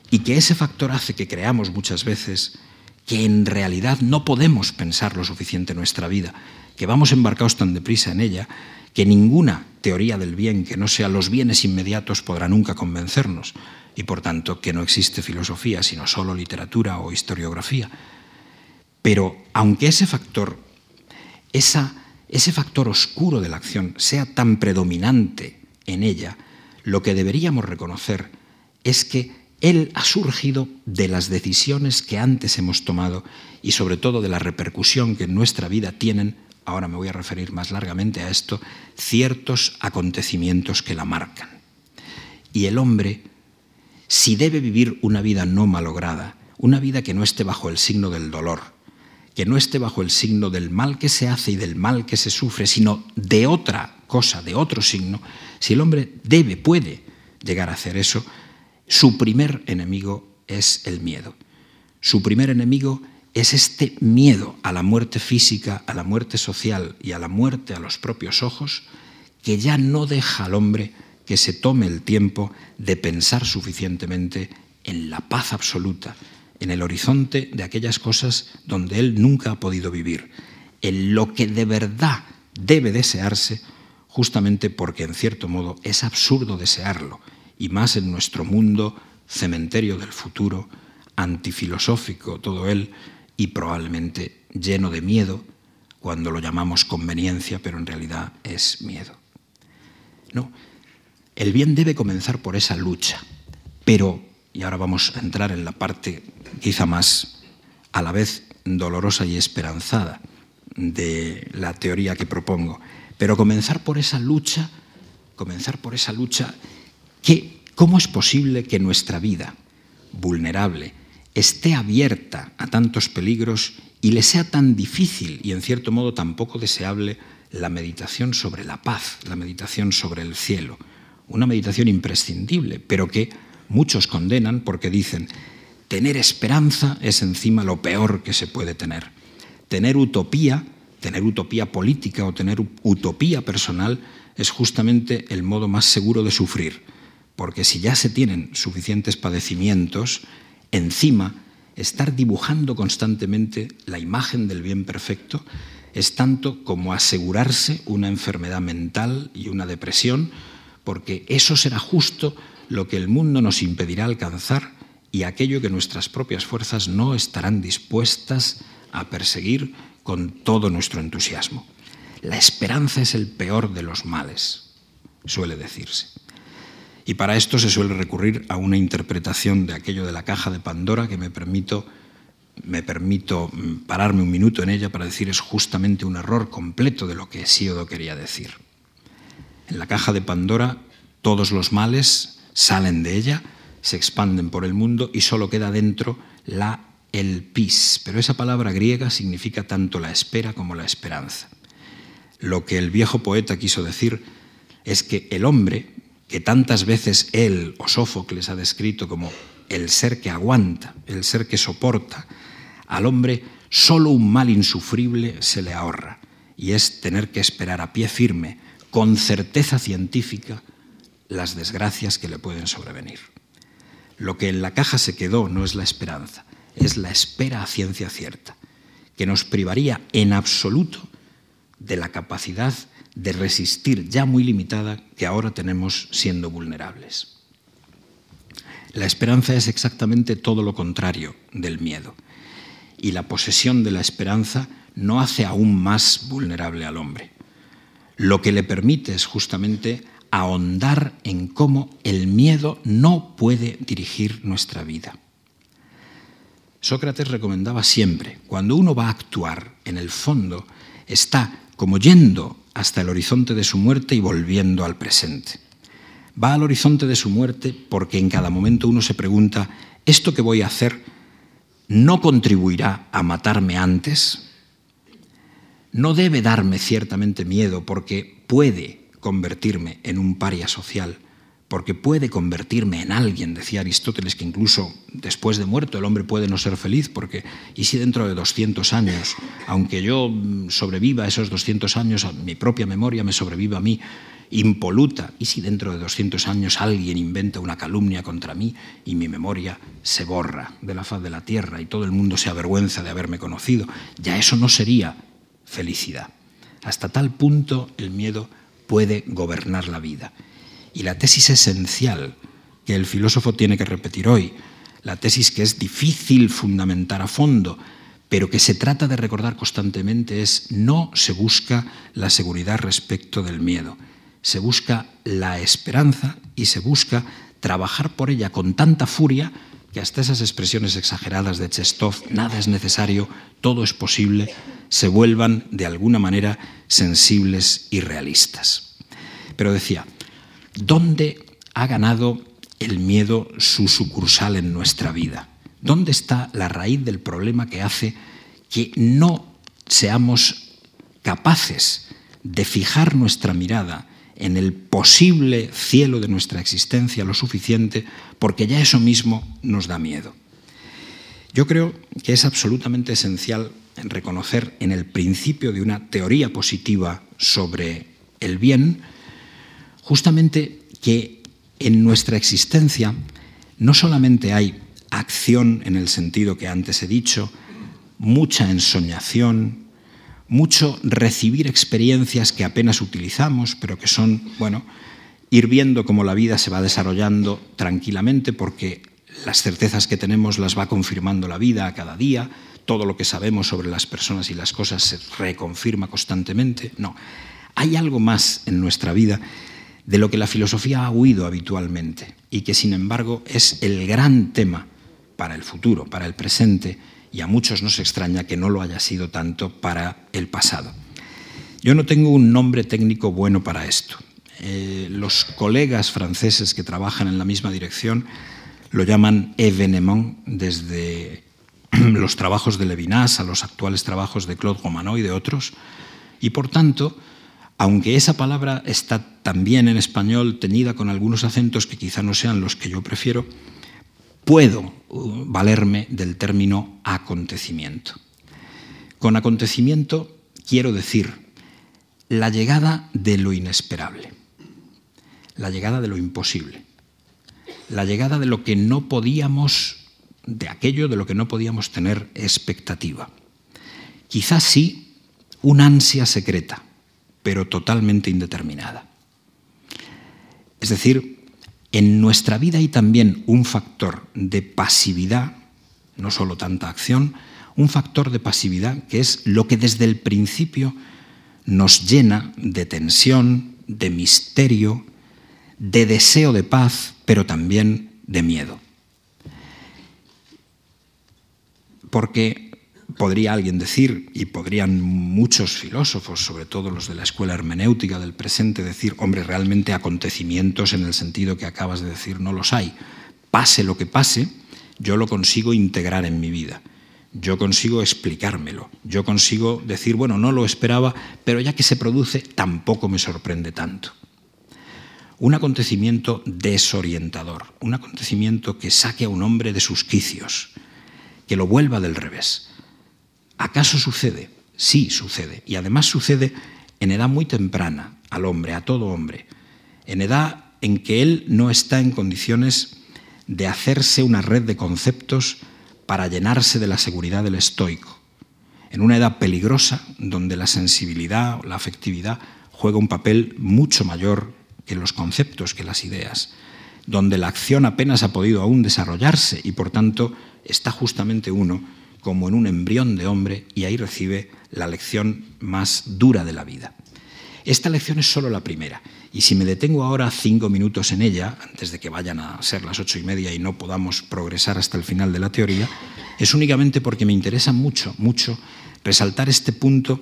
y que ese factor hace que creamos muchas veces que en realidad no podemos pensar lo suficiente en nuestra vida, que vamos embarcados tan deprisa en ella, que ninguna teoría del bien que no sea los bienes inmediatos podrá nunca convencernos, y por tanto que no existe filosofía, sino solo literatura o historiografía. Pero aunque ese factor, esa, ese factor oscuro de la acción sea tan predominante en ella, lo que deberíamos reconocer es que él ha surgido de las decisiones que antes hemos tomado y sobre todo de la repercusión que en nuestra vida tienen, ahora me voy a referir más largamente a esto, ciertos acontecimientos que la marcan. Y el hombre, si debe vivir una vida no malograda, una vida que no esté bajo el signo del dolor, que no esté bajo el signo del mal que se hace y del mal que se sufre, sino de otra cosa, de otro signo, si el hombre debe, puede llegar a hacer eso, su primer enemigo es el miedo. Su primer enemigo es este miedo a la muerte física, a la muerte social y a la muerte a los propios ojos, que ya no deja al hombre que se tome el tiempo de pensar suficientemente en la paz absoluta, en el horizonte de aquellas cosas donde él nunca ha podido vivir, en lo que de verdad debe desearse, justamente porque en cierto modo es absurdo desearlo, y más en nuestro mundo cementerio del futuro, antifilosófico todo él y probablemente lleno de miedo cuando lo llamamos conveniencia, pero en realidad es miedo. No, el bien debe comenzar por esa lucha, pero, y ahora vamos a entrar en la parte quizá más a la vez dolorosa y esperanzada de la teoría que propongo, pero comenzar por esa lucha, comenzar por esa lucha ¿Cómo es posible que nuestra vida, vulnerable, esté abierta a tantos peligros y le sea tan difícil y en cierto modo tan poco deseable la meditación sobre la paz, la meditación sobre el cielo? Una meditación imprescindible, pero que muchos condenan porque dicen, tener esperanza es encima lo peor que se puede tener. Tener utopía, tener utopía política o tener utopía personal es justamente el modo más seguro de sufrir porque si ya se tienen suficientes padecimientos, encima estar dibujando constantemente la imagen del bien perfecto es tanto como asegurarse una enfermedad mental y una depresión, porque eso será justo lo que el mundo nos impedirá alcanzar y aquello que nuestras propias fuerzas no estarán dispuestas a perseguir con todo nuestro entusiasmo. La esperanza es el peor de los males, suele decirse. Y para esto se suele recurrir a una interpretación de aquello de la caja de Pandora que me permito, me permito mm, pararme un minuto en ella para decir es justamente un error completo de lo que Hesíodo quería decir. En la caja de Pandora todos los males salen de ella, se expanden por el mundo y solo queda dentro la elpis, pero esa palabra griega significa tanto la espera como la esperanza. Lo que el viejo poeta quiso decir es que el hombre que tantas veces él o Sófocles ha descrito como el ser que aguanta, el ser que soporta, al hombre solo un mal insufrible se le ahorra, y es tener que esperar a pie firme, con certeza científica, las desgracias que le pueden sobrevenir. Lo que en la caja se quedó no es la esperanza, es la espera a ciencia cierta, que nos privaría en absoluto de la capacidad de resistir ya muy limitada que ahora tenemos siendo vulnerables. La esperanza es exactamente todo lo contrario del miedo y la posesión de la esperanza no hace aún más vulnerable al hombre. Lo que le permite es justamente ahondar en cómo el miedo no puede dirigir nuestra vida. Sócrates recomendaba siempre, cuando uno va a actuar, en el fondo está como yendo hasta el horizonte de su muerte y volviendo al presente. Va al horizonte de su muerte porque en cada momento uno se pregunta, ¿esto que voy a hacer no contribuirá a matarme antes? No debe darme ciertamente miedo porque puede convertirme en un paria social porque puede convertirme en alguien, decía Aristóteles, que incluso después de muerto el hombre puede no ser feliz, porque ¿y si dentro de 200 años, aunque yo sobreviva esos 200 años, mi propia memoria me sobreviva a mí impoluta, y si dentro de 200 años alguien inventa una calumnia contra mí y mi memoria se borra de la faz de la tierra y todo el mundo se avergüenza de haberme conocido, ya eso no sería felicidad. Hasta tal punto el miedo puede gobernar la vida. Y la tesis esencial que el filósofo tiene que repetir hoy, la tesis que es difícil fundamentar a fondo, pero que se trata de recordar constantemente es no se busca la seguridad respecto del miedo, se busca la esperanza y se busca trabajar por ella con tanta furia que hasta esas expresiones exageradas de Chestov, nada es necesario, todo es posible, se vuelvan de alguna manera sensibles y realistas. Pero decía, ¿Dónde ha ganado el miedo su sucursal en nuestra vida? ¿Dónde está la raíz del problema que hace que no seamos capaces de fijar nuestra mirada en el posible cielo de nuestra existencia lo suficiente porque ya eso mismo nos da miedo? Yo creo que es absolutamente esencial reconocer en el principio de una teoría positiva sobre el bien justamente que en nuestra existencia no solamente hay acción en el sentido que antes he dicho, mucha ensoñación, mucho recibir experiencias que apenas utilizamos, pero que son, bueno, ir viendo cómo la vida se va desarrollando tranquilamente porque las certezas que tenemos las va confirmando la vida a cada día, todo lo que sabemos sobre las personas y las cosas se reconfirma constantemente. No, hay algo más en nuestra vida de lo que la filosofía ha huido habitualmente y que sin embargo es el gran tema para el futuro, para el presente, y a muchos nos extraña que no lo haya sido tanto para el pasado. Yo no tengo un nombre técnico bueno para esto. Eh, los colegas franceses que trabajan en la misma dirección lo llaman événement desde los trabajos de Levinas a los actuales trabajos de Claude Romano y de otros, y por tanto, aunque esa palabra está también en español teñida con algunos acentos que quizá no sean los que yo prefiero, puedo uh, valerme del término acontecimiento. Con acontecimiento quiero decir la llegada de lo inesperable, la llegada de lo imposible, la llegada de lo que no podíamos, de aquello de lo que no podíamos tener expectativa. Quizás sí una ansia secreta, pero totalmente indeterminada. Es decir, en nuestra vida hay también un factor de pasividad, no solo tanta acción, un factor de pasividad que es lo que desde el principio nos llena de tensión, de misterio, de deseo de paz, pero también de miedo. Porque podría alguien decir, y podrían muchos filósofos, sobre todo los de la escuela hermenéutica del presente, decir, hombre, realmente acontecimientos en el sentido que acabas de decir no los hay. Pase lo que pase, yo lo consigo integrar en mi vida. Yo consigo explicármelo. Yo consigo decir, bueno, no lo esperaba, pero ya que se produce, tampoco me sorprende tanto. Un acontecimiento desorientador, un acontecimiento que saque a un hombre de sus quicios, que lo vuelva del revés ¿Acaso sucede? Sí sucede. Y además sucede en edad muy temprana al hombre, a todo hombre. En edad en que él no está en condiciones de hacerse una red de conceptos para llenarse de la seguridad del estoico. En una edad peligrosa donde la sensibilidad o la afectividad juega un papel mucho mayor que los conceptos, que las ideas, donde la acción apenas ha podido aún desarrollarse y por tanto está justamente uno como en un embrión de hombre y ahí recibe la lección más dura de la vida. Esta lección es solo la primera y si me detengo ahora cinco minutos en ella, antes de que vayan a ser las ocho y media y no podamos progresar hasta el final de la teoría, es únicamente porque me interesa mucho, mucho resaltar este punto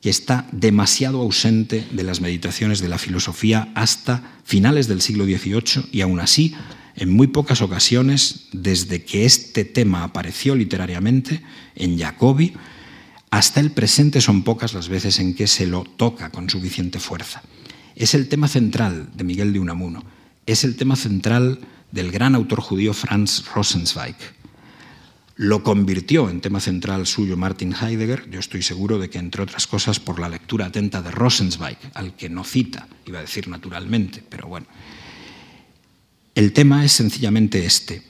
que está demasiado ausente de las meditaciones de la filosofía hasta finales del siglo XVIII y aún así, en muy pocas ocasiones, desde que este tema apareció literariamente en Jacobi, hasta el presente son pocas las veces en que se lo toca con suficiente fuerza. Es el tema central de Miguel de Unamuno, es el tema central del gran autor judío Franz Rosenzweig. Lo convirtió en tema central suyo Martin Heidegger, yo estoy seguro de que, entre otras cosas, por la lectura atenta de Rosenzweig, al que no cita, iba a decir naturalmente, pero bueno. El tema es sencillamente este.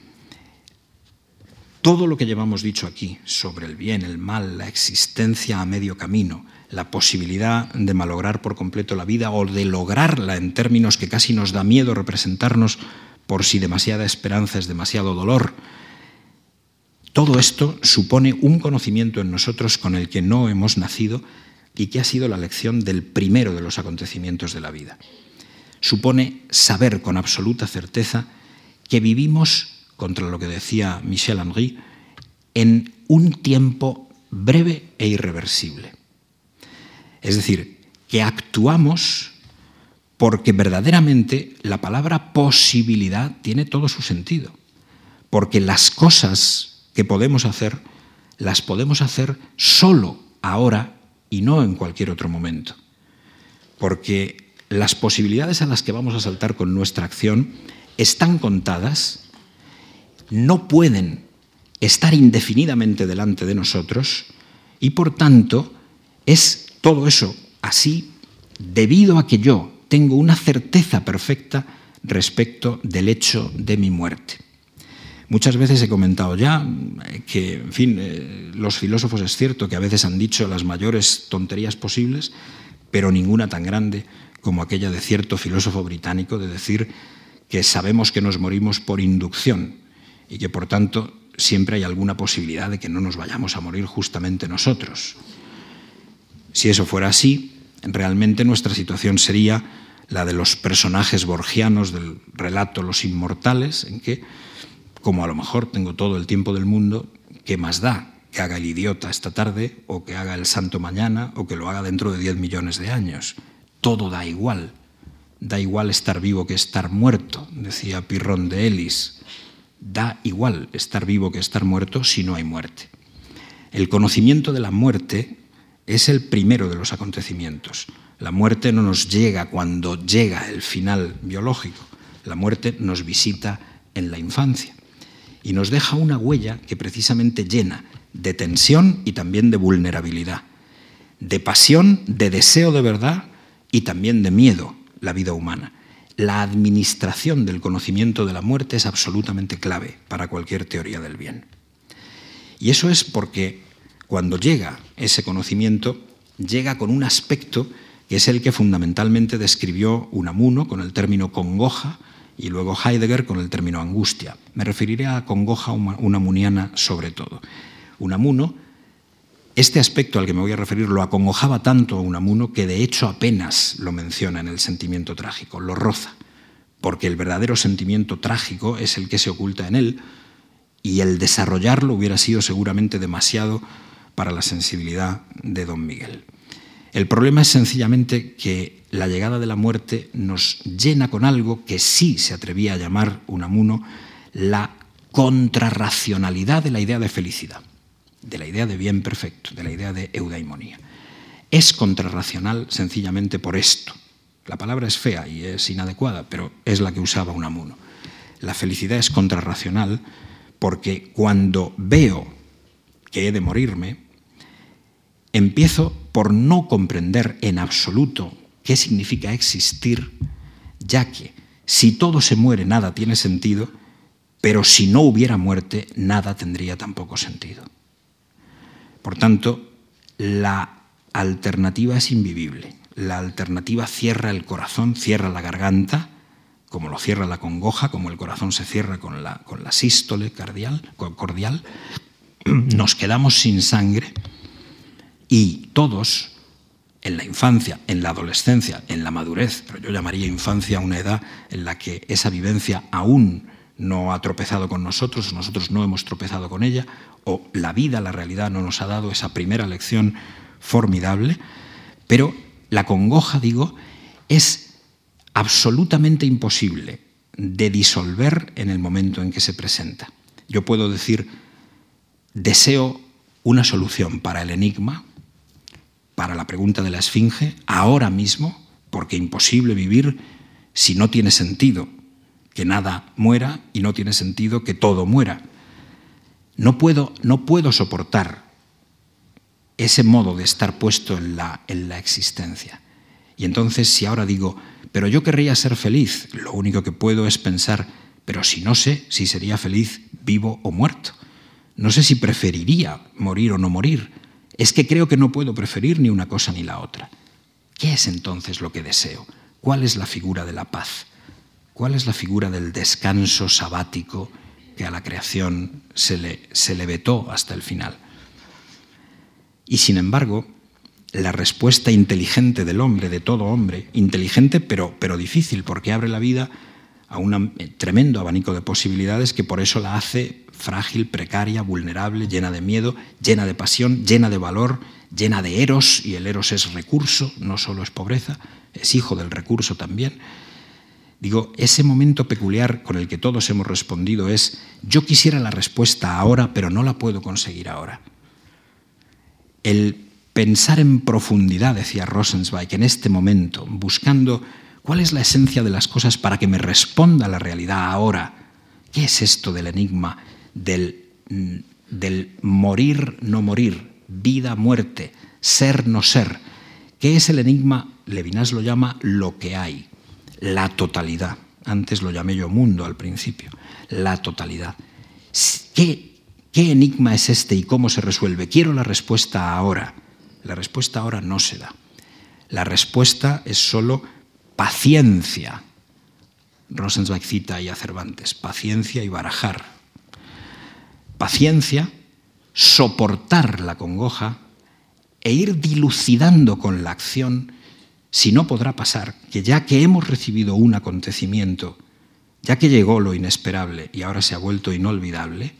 Todo lo que llevamos dicho aquí sobre el bien, el mal, la existencia a medio camino, la posibilidad de malograr por completo la vida o de lograrla en términos que casi nos da miedo representarnos por si demasiada esperanza es demasiado dolor, todo esto supone un conocimiento en nosotros con el que no hemos nacido y que ha sido la lección del primero de los acontecimientos de la vida. Supone saber con absoluta certeza que vivimos, contra lo que decía Michel Henry, en un tiempo breve e irreversible. Es decir, que actuamos porque verdaderamente la palabra posibilidad tiene todo su sentido, porque las cosas que podemos hacer las podemos hacer solo ahora y no en cualquier otro momento, porque las posibilidades a las que vamos a saltar con nuestra acción están contadas, no pueden estar indefinidamente delante de nosotros y por tanto es todo eso así debido a que yo tengo una certeza perfecta respecto del hecho de mi muerte. Muchas veces he comentado ya que, en fin, eh, los filósofos es cierto que a veces han dicho las mayores tonterías posibles, pero ninguna tan grande como aquella de cierto filósofo británico de decir que sabemos que nos morimos por inducción y que, por tanto, siempre hay alguna posibilidad de que no nos vayamos a morir justamente nosotros. Si eso fuera así, realmente nuestra situación sería la de los personajes borgianos del relato Los Inmortales, en que, como a lo mejor tengo todo el tiempo del mundo, ¿qué más da que haga el idiota esta tarde o que haga el santo mañana o que lo haga dentro de 10 millones de años? Todo da igual. Da igual estar vivo que estar muerto, decía Pirrón de Elis. Da igual estar vivo que estar muerto si no hay muerte. El conocimiento de la muerte es el primero de los acontecimientos. La muerte no nos llega cuando llega el final biológico. La muerte nos visita en la infancia y nos deja una huella que precisamente llena de tensión y también de vulnerabilidad, de pasión, de deseo de verdad y también de miedo la vida humana. La administración del conocimiento de la muerte es absolutamente clave para cualquier teoría del bien. Y eso es porque cuando llega ese conocimiento, llega con un aspecto que es el que fundamentalmente describió Unamuno con el término congoja y luego Heidegger con el término angustia. Me referiré a congoja unamuniana sobre todo. Unamuno, este aspecto al que me voy a referir lo acongojaba tanto a Unamuno que de hecho apenas lo menciona en el sentimiento trágico, lo roza, porque el verdadero sentimiento trágico es el que se oculta en él y el desarrollarlo hubiera sido seguramente demasiado para la sensibilidad de don Miguel. El problema es sencillamente que la llegada de la muerte nos llena con algo que sí se atrevía a llamar Unamuno la contrarracionalidad de la idea de felicidad, de la idea de bien perfecto, de la idea de eudaimonía. Es contrarracional sencillamente por esto. La palabra es fea y es inadecuada, pero es la que usaba Unamuno. La felicidad es contrarracional porque cuando veo que he de morirme, Empiezo por no comprender en absoluto qué significa existir, ya que si todo se muere nada tiene sentido, pero si no hubiera muerte nada tendría tampoco sentido. Por tanto, la alternativa es invivible. La alternativa cierra el corazón, cierra la garganta, como lo cierra la congoja, como el corazón se cierra con la, sístole cardial, cordial. Nos quedamos sin sangre y todos, en la infancia, en la adolescencia, en la madurez, pero yo llamaría infancia una edad en la que esa vivencia aún no ha tropezado con nosotros, nosotros no hemos tropezado con ella, o la vida, la realidad no nos ha dado esa primera lección formidable, Pero la congoja, digo, es absolutamente imposible de disolver en el momento en que se presenta. Yo puedo decir, deseo una solución para el enigma, para la pregunta de la esfinge, ahora mismo, porque imposible vivir si no tiene sentido que nada muera y no tiene sentido que todo muera. No puedo, no puedo soportar ese modo de estar puesto en la, en la existencia. Y entonces si ahora digo, pero yo querría ser feliz, lo único que puedo es pensar, pero si no sé si sería feliz vivo o muerto. No sé si preferiría morir o no morir. Es que creo que no puedo preferir ni una cosa ni la otra. ¿Qué es entonces lo que deseo? ¿Cuál es la figura de la paz? ¿Cuál es la figura del descanso sabático que a la creación se le, se le vetó hasta el final? Y sin embargo, la respuesta inteligente del hombre, de todo hombre, inteligente pero, pero difícil, porque abre la vida a un tremendo abanico de posibilidades que por eso la hace frágil, precaria, vulnerable, llena de miedo, llena de pasión, llena de valor, llena de eros, y el eros es recurso, no solo es pobreza, es hijo del recurso también. Digo, ese momento peculiar con el que todos hemos respondido es, yo quisiera la respuesta ahora, pero no la puedo conseguir ahora. El pensar en profundidad, decía Rosenzweig, en este momento, buscando cuál es la esencia de las cosas para que me responda la realidad ahora. ¿Qué es esto del enigma del, del morir, no morir, vida, muerte, ser, no ser? ¿Qué es el enigma? Levinas lo llama lo que hay, la totalidad. Antes lo llamé yo mundo al principio, la totalidad. ¿Qué, ¿Qué enigma es este y cómo se resuelve? Quiero la respuesta ahora. La respuesta ahora no se da. La respuesta es solo paciencia. Rosenzweig cita ahí a Cervantes, paciencia y barajar. Paciencia, soportar la congoja e ir dilucidando con la acción si no podrá pasar que ya que hemos recibido un acontecimiento, ya que llegó lo inesperable y ahora se ha vuelto inolvidable,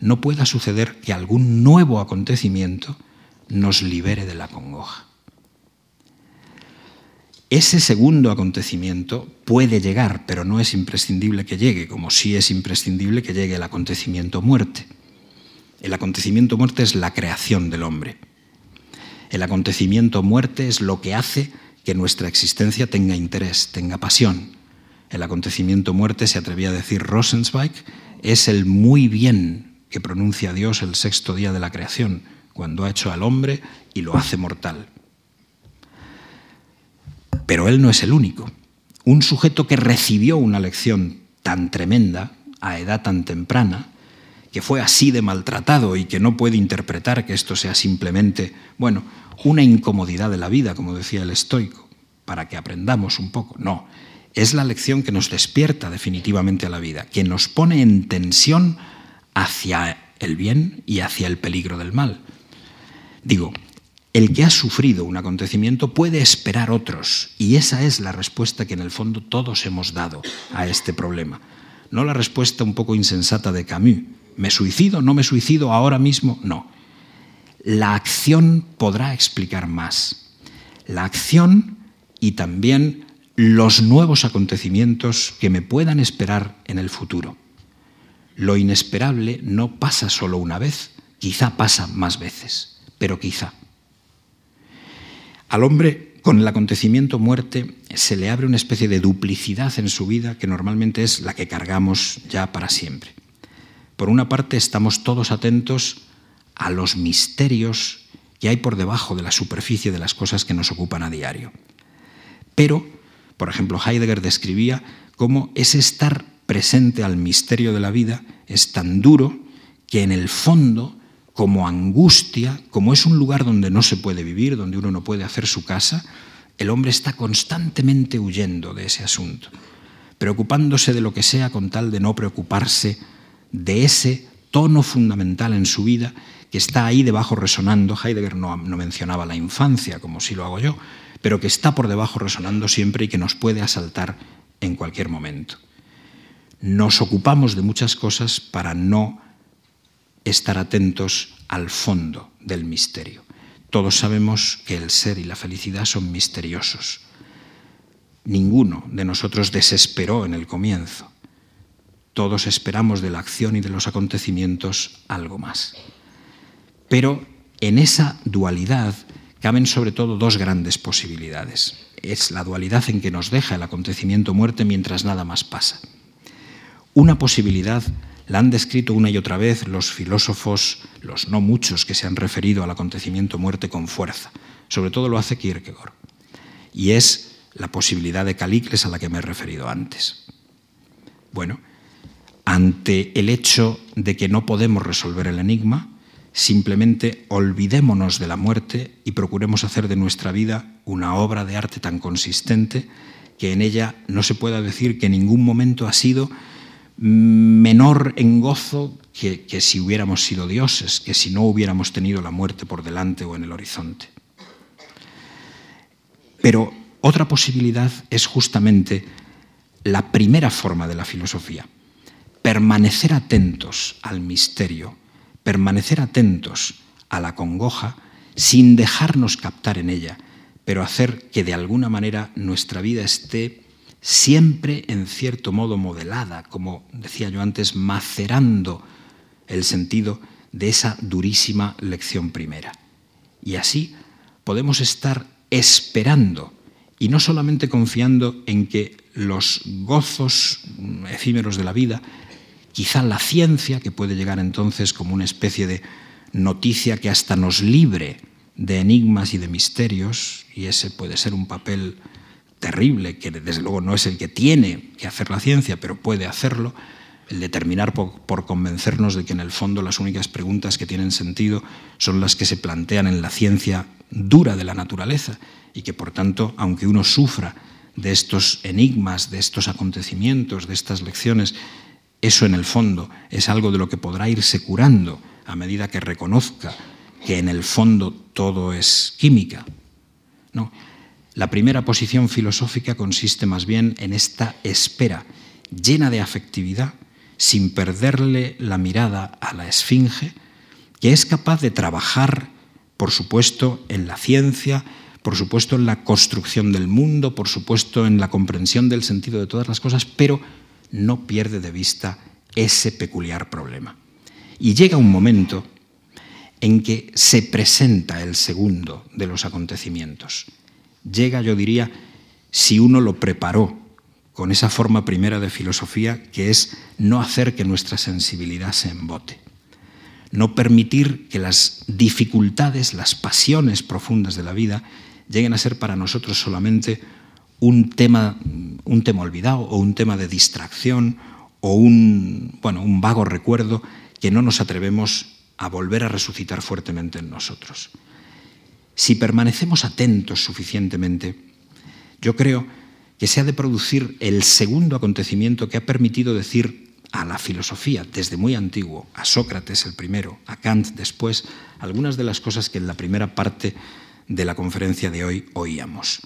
no pueda suceder que algún nuevo acontecimiento nos libere de la congoja. Ese segundo acontecimiento puede llegar, pero no es imprescindible que llegue, como sí es imprescindible que llegue el acontecimiento muerte. El acontecimiento muerte es la creación del hombre. El acontecimiento muerte es lo que hace que nuestra existencia tenga interés, tenga pasión. El acontecimiento muerte, se atrevía a decir Rosenzweig, es el muy bien que pronuncia Dios el sexto día de la creación cuando ha hecho al hombre y lo hace mortal. Pero él no es el único. Un sujeto que recibió una lección tan tremenda a edad tan temprana, que fue así de maltratado y que no puede interpretar que esto sea simplemente, bueno, una incomodidad de la vida, como decía el estoico, para que aprendamos un poco. No, es la lección que nos despierta definitivamente a la vida, que nos pone en tensión hacia el bien y hacia el peligro del mal. Digo, el que ha sufrido un acontecimiento puede esperar otros, y esa es la respuesta que en el fondo todos hemos dado a este problema. No la respuesta un poco insensata de Camus, ¿me suicido? ¿No me suicido ahora mismo? No. La acción podrá explicar más. La acción y también los nuevos acontecimientos que me puedan esperar en el futuro. Lo inesperable no pasa solo una vez, quizá pasa más veces pero quizá. Al hombre, con el acontecimiento muerte, se le abre una especie de duplicidad en su vida que normalmente es la que cargamos ya para siempre. Por una parte, estamos todos atentos a los misterios que hay por debajo de la superficie de las cosas que nos ocupan a diario. Pero, por ejemplo, Heidegger describía cómo ese estar presente al misterio de la vida es tan duro que en el fondo como angustia, como es un lugar donde no se puede vivir, donde uno no puede hacer su casa, el hombre está constantemente huyendo de ese asunto, preocupándose de lo que sea con tal de no preocuparse de ese tono fundamental en su vida que está ahí debajo resonando. Heidegger no, mencionaba la infancia, como si lo hago yo, pero que está por debajo resonando siempre y que nos puede asaltar en cualquier momento. Nos ocupamos de muchas cosas para no estar atentos al fondo del misterio. Todos sabemos que el ser y la felicidad son misteriosos. Ninguno de nosotros desesperó en el comienzo. Todos esperamos de la acción y de los acontecimientos algo más. Pero en esa dualidad caben sobre todo dos grandes posibilidades. Es la dualidad en que nos deja el acontecimiento muerte mientras nada más pasa. Una posibilidad la han descrito una y otra vez los filósofos, los no muchos que se han referido al acontecimiento muerte con fuerza. Sobre todo lo hace Kierkegaard. Y es la posibilidad de Calicles a la que me he referido antes. Bueno, ante el hecho de que no podemos resolver el enigma, simplemente olvidémonos de la muerte y procuremos hacer de nuestra vida una obra de arte tan consistente que en ella no se pueda decir que en ningún momento ha sido menor en gozo que, que, si hubiéramos sido dioses, que si no hubiéramos tenido la muerte por delante o en el horizonte. Pero otra posibilidad es justamente la primera forma de la filosofía, permanecer atentos al misterio, permanecer atentos a la congoja sin dejarnos captar en ella, pero hacer que de alguna manera nuestra vida esté siempre en cierto modo modelada, como decía yo antes, macerando el sentido de esa durísima lección primera. Y así podemos estar esperando y no solamente confiando en que los gozos efímeros de la vida, quizá la ciencia, que puede llegar entonces como una especie de noticia que hasta nos libre de enigmas y de misterios, y ese puede ser un papel terrible, que desde luego no es el que tiene que hacer la ciencia, pero puede hacerlo, el determinar por, por, convencernos de que en el fondo las únicas preguntas que tienen sentido son las que se plantean en la ciencia dura de la naturaleza y que por tanto, aunque uno sufra de estos enigmas, de estos acontecimientos, de estas lecciones, eso en el fondo es algo de lo que podrá irse curando a medida que reconozca que en el fondo todo es química. ¿no? La primera posición filosófica consiste más bien en esta espera llena de afectividad, sin perderle la mirada a la esfinge, que es capaz de trabajar, por supuesto, en la ciencia, por supuesto, en la construcción del mundo, por supuesto, en la comprensión del sentido de todas las cosas, pero no pierde de vista ese peculiar problema. Y llega un momento en que se presenta el segundo de los acontecimientos, llega, yo diría, si uno lo preparó con esa forma primera de filosofía que es no hacer que nuestra sensibilidad se embote, no permitir que las dificultades, las pasiones profundas de la vida lleguen a ser para nosotros solamente un tema, un tema olvidado o un tema de distracción o un, bueno, un vago recuerdo que no nos atrevemos a volver a resucitar fuertemente en nosotros. Si permanecemos atentos suficientemente, yo creo que se ha de producir el segundo acontecimiento que ha permitido decir a la filosofía desde muy antiguo, a Sócrates el primero, a Kant después, algunas de las cosas que en la primera parte de la conferencia de hoy oíamos.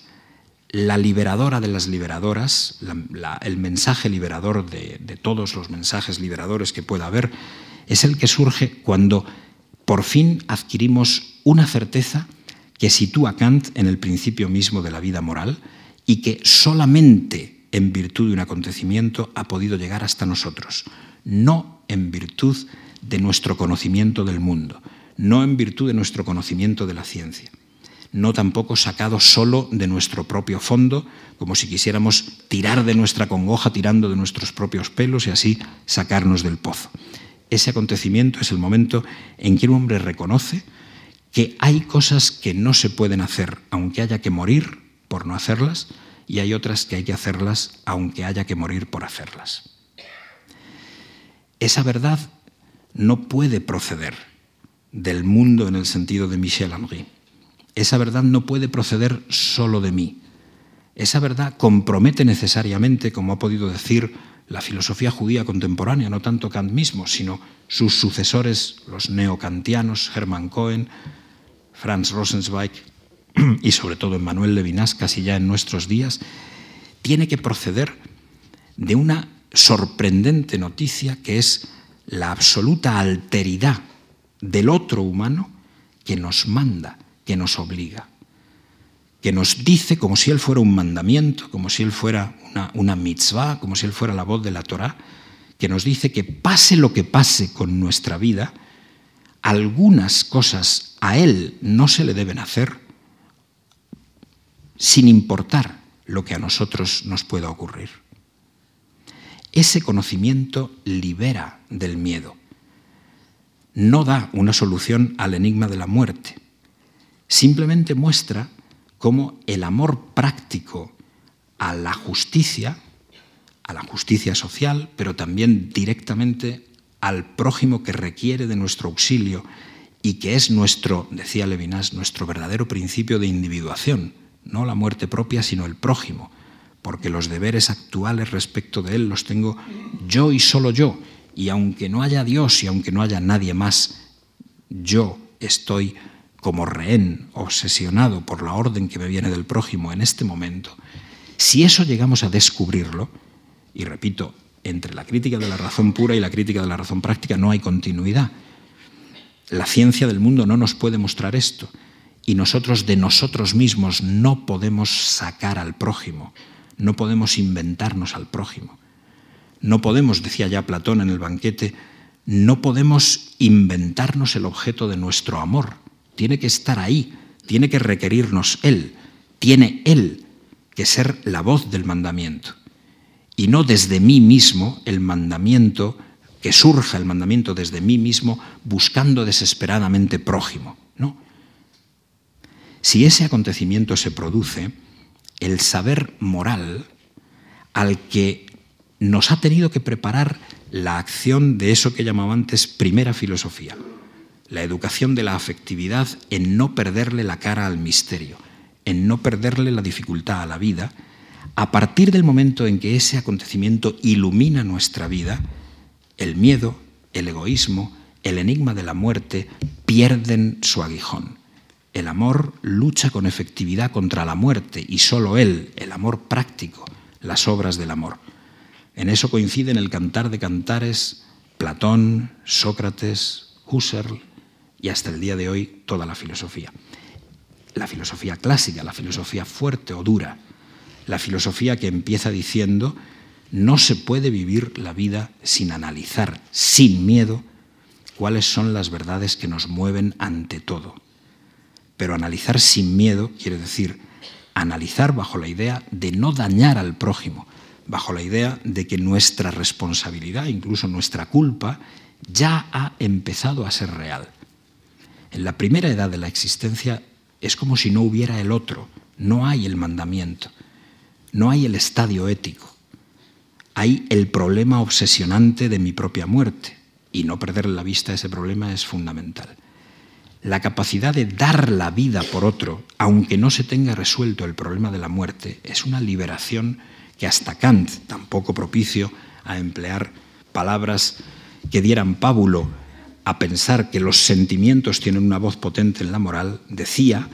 La liberadora de las liberadoras, el mensaje liberador de, de todos los mensajes liberadores que pueda haber, es el que surge cuando por fin adquirimos una certeza que sitúa Kant en el principio mismo de la vida moral y que solamente en virtud de un acontecimiento ha podido llegar hasta nosotros, no en virtud de nuestro conocimiento del mundo, no en virtud de nuestro conocimiento de la ciencia, no tampoco sacado solo de nuestro propio fondo, como si quisiéramos tirar de nuestra congoja tirando de nuestros propios pelos y así sacarnos del pozo. Ese acontecimiento es el momento en que un hombre reconoce que hay cosas que no se pueden hacer aunque haya que morir por no hacerlas y hay otras que hay que hacerlas aunque haya que morir por hacerlas. Esa verdad no puede proceder del mundo en el sentido de Michel Henry. Esa verdad no puede proceder solo de mí. Esa verdad compromete necesariamente, como ha podido decir la filosofía judía contemporánea, no tanto Kant mismo, sino sus sucesores, los neocantianos, Hermann Cohen, Franz Rosenzweig y sobre todo Emmanuel Levinas, casi ya en nuestros días, tiene que proceder de una sorprendente noticia que es la absoluta alteridad del otro humano que nos manda que nos obliga, que nos dice como si Él fuera un mandamiento, como si Él fuera una, mitzvah, como si Él fuera la voz de la Torah, que nos dice que pase lo que pase con nuestra vida, algunas cosas a Él no se le deben hacer sin importar lo que a nosotros nos pueda ocurrir. Ese conocimiento libera del miedo. No da una solución al enigma de la muerte. Simplemente muestra cómo el amor práctico a la justicia, a la justicia social, pero también directamente al prójimo que requiere de nuestro auxilio y que es nuestro, decía Levinas, nuestro verdadero principio de individuación, no la muerte propia, sino el prójimo, porque los deberes actuales respecto de él los tengo yo y solo yo, y aunque no haya Dios y aunque no haya nadie más, yo estoy como rehén, obsesionado por la orden que me viene del prójimo en este momento, si eso llegamos a descubrirlo, y repito, entre la crítica de la razón pura y la crítica de la razón práctica no hay continuidad. La ciencia del mundo no nos puede mostrar esto y nosotros de nosotros mismos no podemos sacar al prójimo, no podemos inventarnos al prójimo. No podemos, decía ya Platón en el banquete, no podemos inventarnos el objeto de nuestro amor. Tiene que estar ahí, tiene que requerirnos Él, tiene Él que ser la voz del mandamiento. Y no desde mí mismo el mandamiento, que surja el mandamiento desde mí mismo buscando desesperadamente prójimo. No, si ese acontecimiento se produce, el saber moral al que nos ha tenido que preparar la acción de eso que llamaba antes primera filosofía, la educación de la afectividad en no perderle la cara al misterio, en no perderle la dificultad a la vida, a partir del momento en que ese acontecimiento ilumina nuestra vida, el miedo, el egoísmo, el enigma de la muerte pierden su aguijón. El amor lucha con efectividad contra la muerte y solo él, el amor práctico, las obras del amor. En eso coinciden el cantar de cantares Platón, Sócrates, Husserl y hasta el día de hoy toda la filosofía. La filosofía clásica, la filosofía fuerte o dura, la filosofía que empieza diciendo no se puede vivir la vida sin analizar, sin miedo, cuáles son las verdades que nos mueven ante todo pero analizar sin miedo quiere decir analizar bajo la idea de no dañar al prójimo, bajo la idea de que nuestra responsabilidad, incluso nuestra culpa, ya ha empezado a ser real. En la primera edad de la existencia es como si no hubiera el otro, no hay el mandamiento, no hay el estadio ético, hay el problema obsesionante de mi propia muerte y no perder la vista ese problema es fundamental. La capacidad de dar la vida por otro, aunque no se tenga resuelto el problema de la muerte, es una liberación que hasta Kant, tampoco propicio a emplear palabras que dieran pábulo a pensar que los sentimientos tienen una voz potente en la moral, decía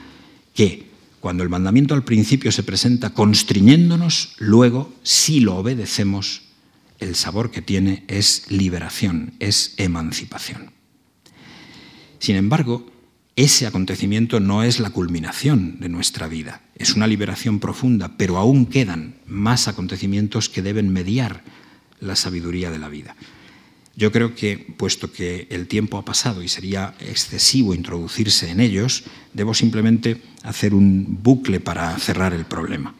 que cuando el mandamiento al principio se presenta constriñéndonos, luego, si lo obedecemos, el sabor que tiene es liberación, es emancipación. Sin embargo, ese acontecimiento no es la culminación de nuestra vida, es una liberación profunda, pero aún quedan más acontecimientos que deben mediar la sabiduría de la vida. Yo creo que, puesto que el tiempo ha pasado y sería excesivo introducirse en ellos, debo simplemente hacer un bucle para cerrar el problema.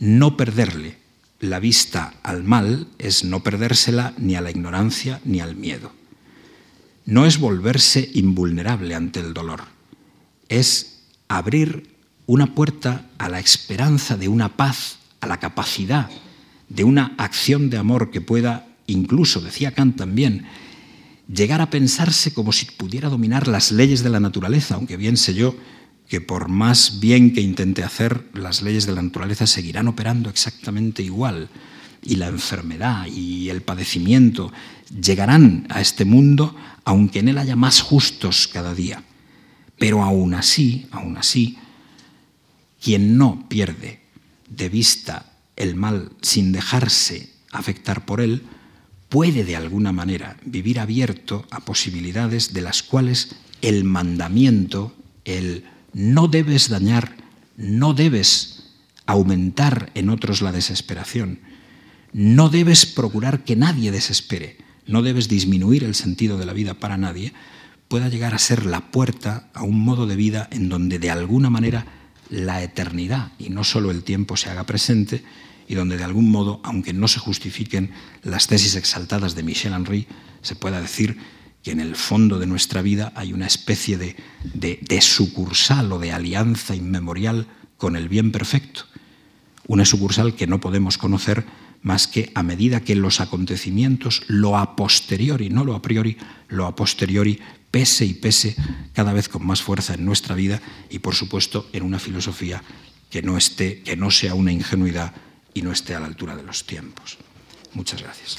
No perderle la vista al mal es no perdérsela ni a la ignorancia ni al miedo no es volverse invulnerable ante el dolor, es abrir una puerta a la esperanza de una paz, a la capacidad de una acción de amor que pueda, incluso, decía Kant también, llegar a pensarse como si pudiera dominar las leyes de la naturaleza, aunque bien sé yo que por más bien que intente hacer, las leyes de la naturaleza seguirán operando exactamente igual y la enfermedad y el padecimiento llegarán a este mundo aunque en él haya más justos cada día. Pero aún así, aún así, quien no pierde de vista el mal sin dejarse afectar por él, puede de alguna manera vivir abierto a posibilidades de las cuales el mandamiento el no debes dañar, no debes aumentar en otros la desesperación, no debes procurar que nadie desespere, no debes disminuir el sentido de la vida para nadie, pueda llegar a ser la puerta a un modo de vida en donde de alguna manera la eternidad y no solo el tiempo se haga presente y donde de algún modo, aunque no se justifiquen las tesis exaltadas de Michel Henry, se pueda decir que en el fondo de nuestra vida hay una especie de, de, sucursal o de alianza inmemorial con el bien perfecto. Una sucursal que no podemos conocer más que a medida que los acontecimientos, lo a posteriori, no lo a priori, lo a posteriori, pese y pese cada vez con más fuerza en nuestra vida y, por supuesto, en una filosofía que no, esté, que no sea una ingenuidad y no esté a la altura de los tiempos. Muchas gracias.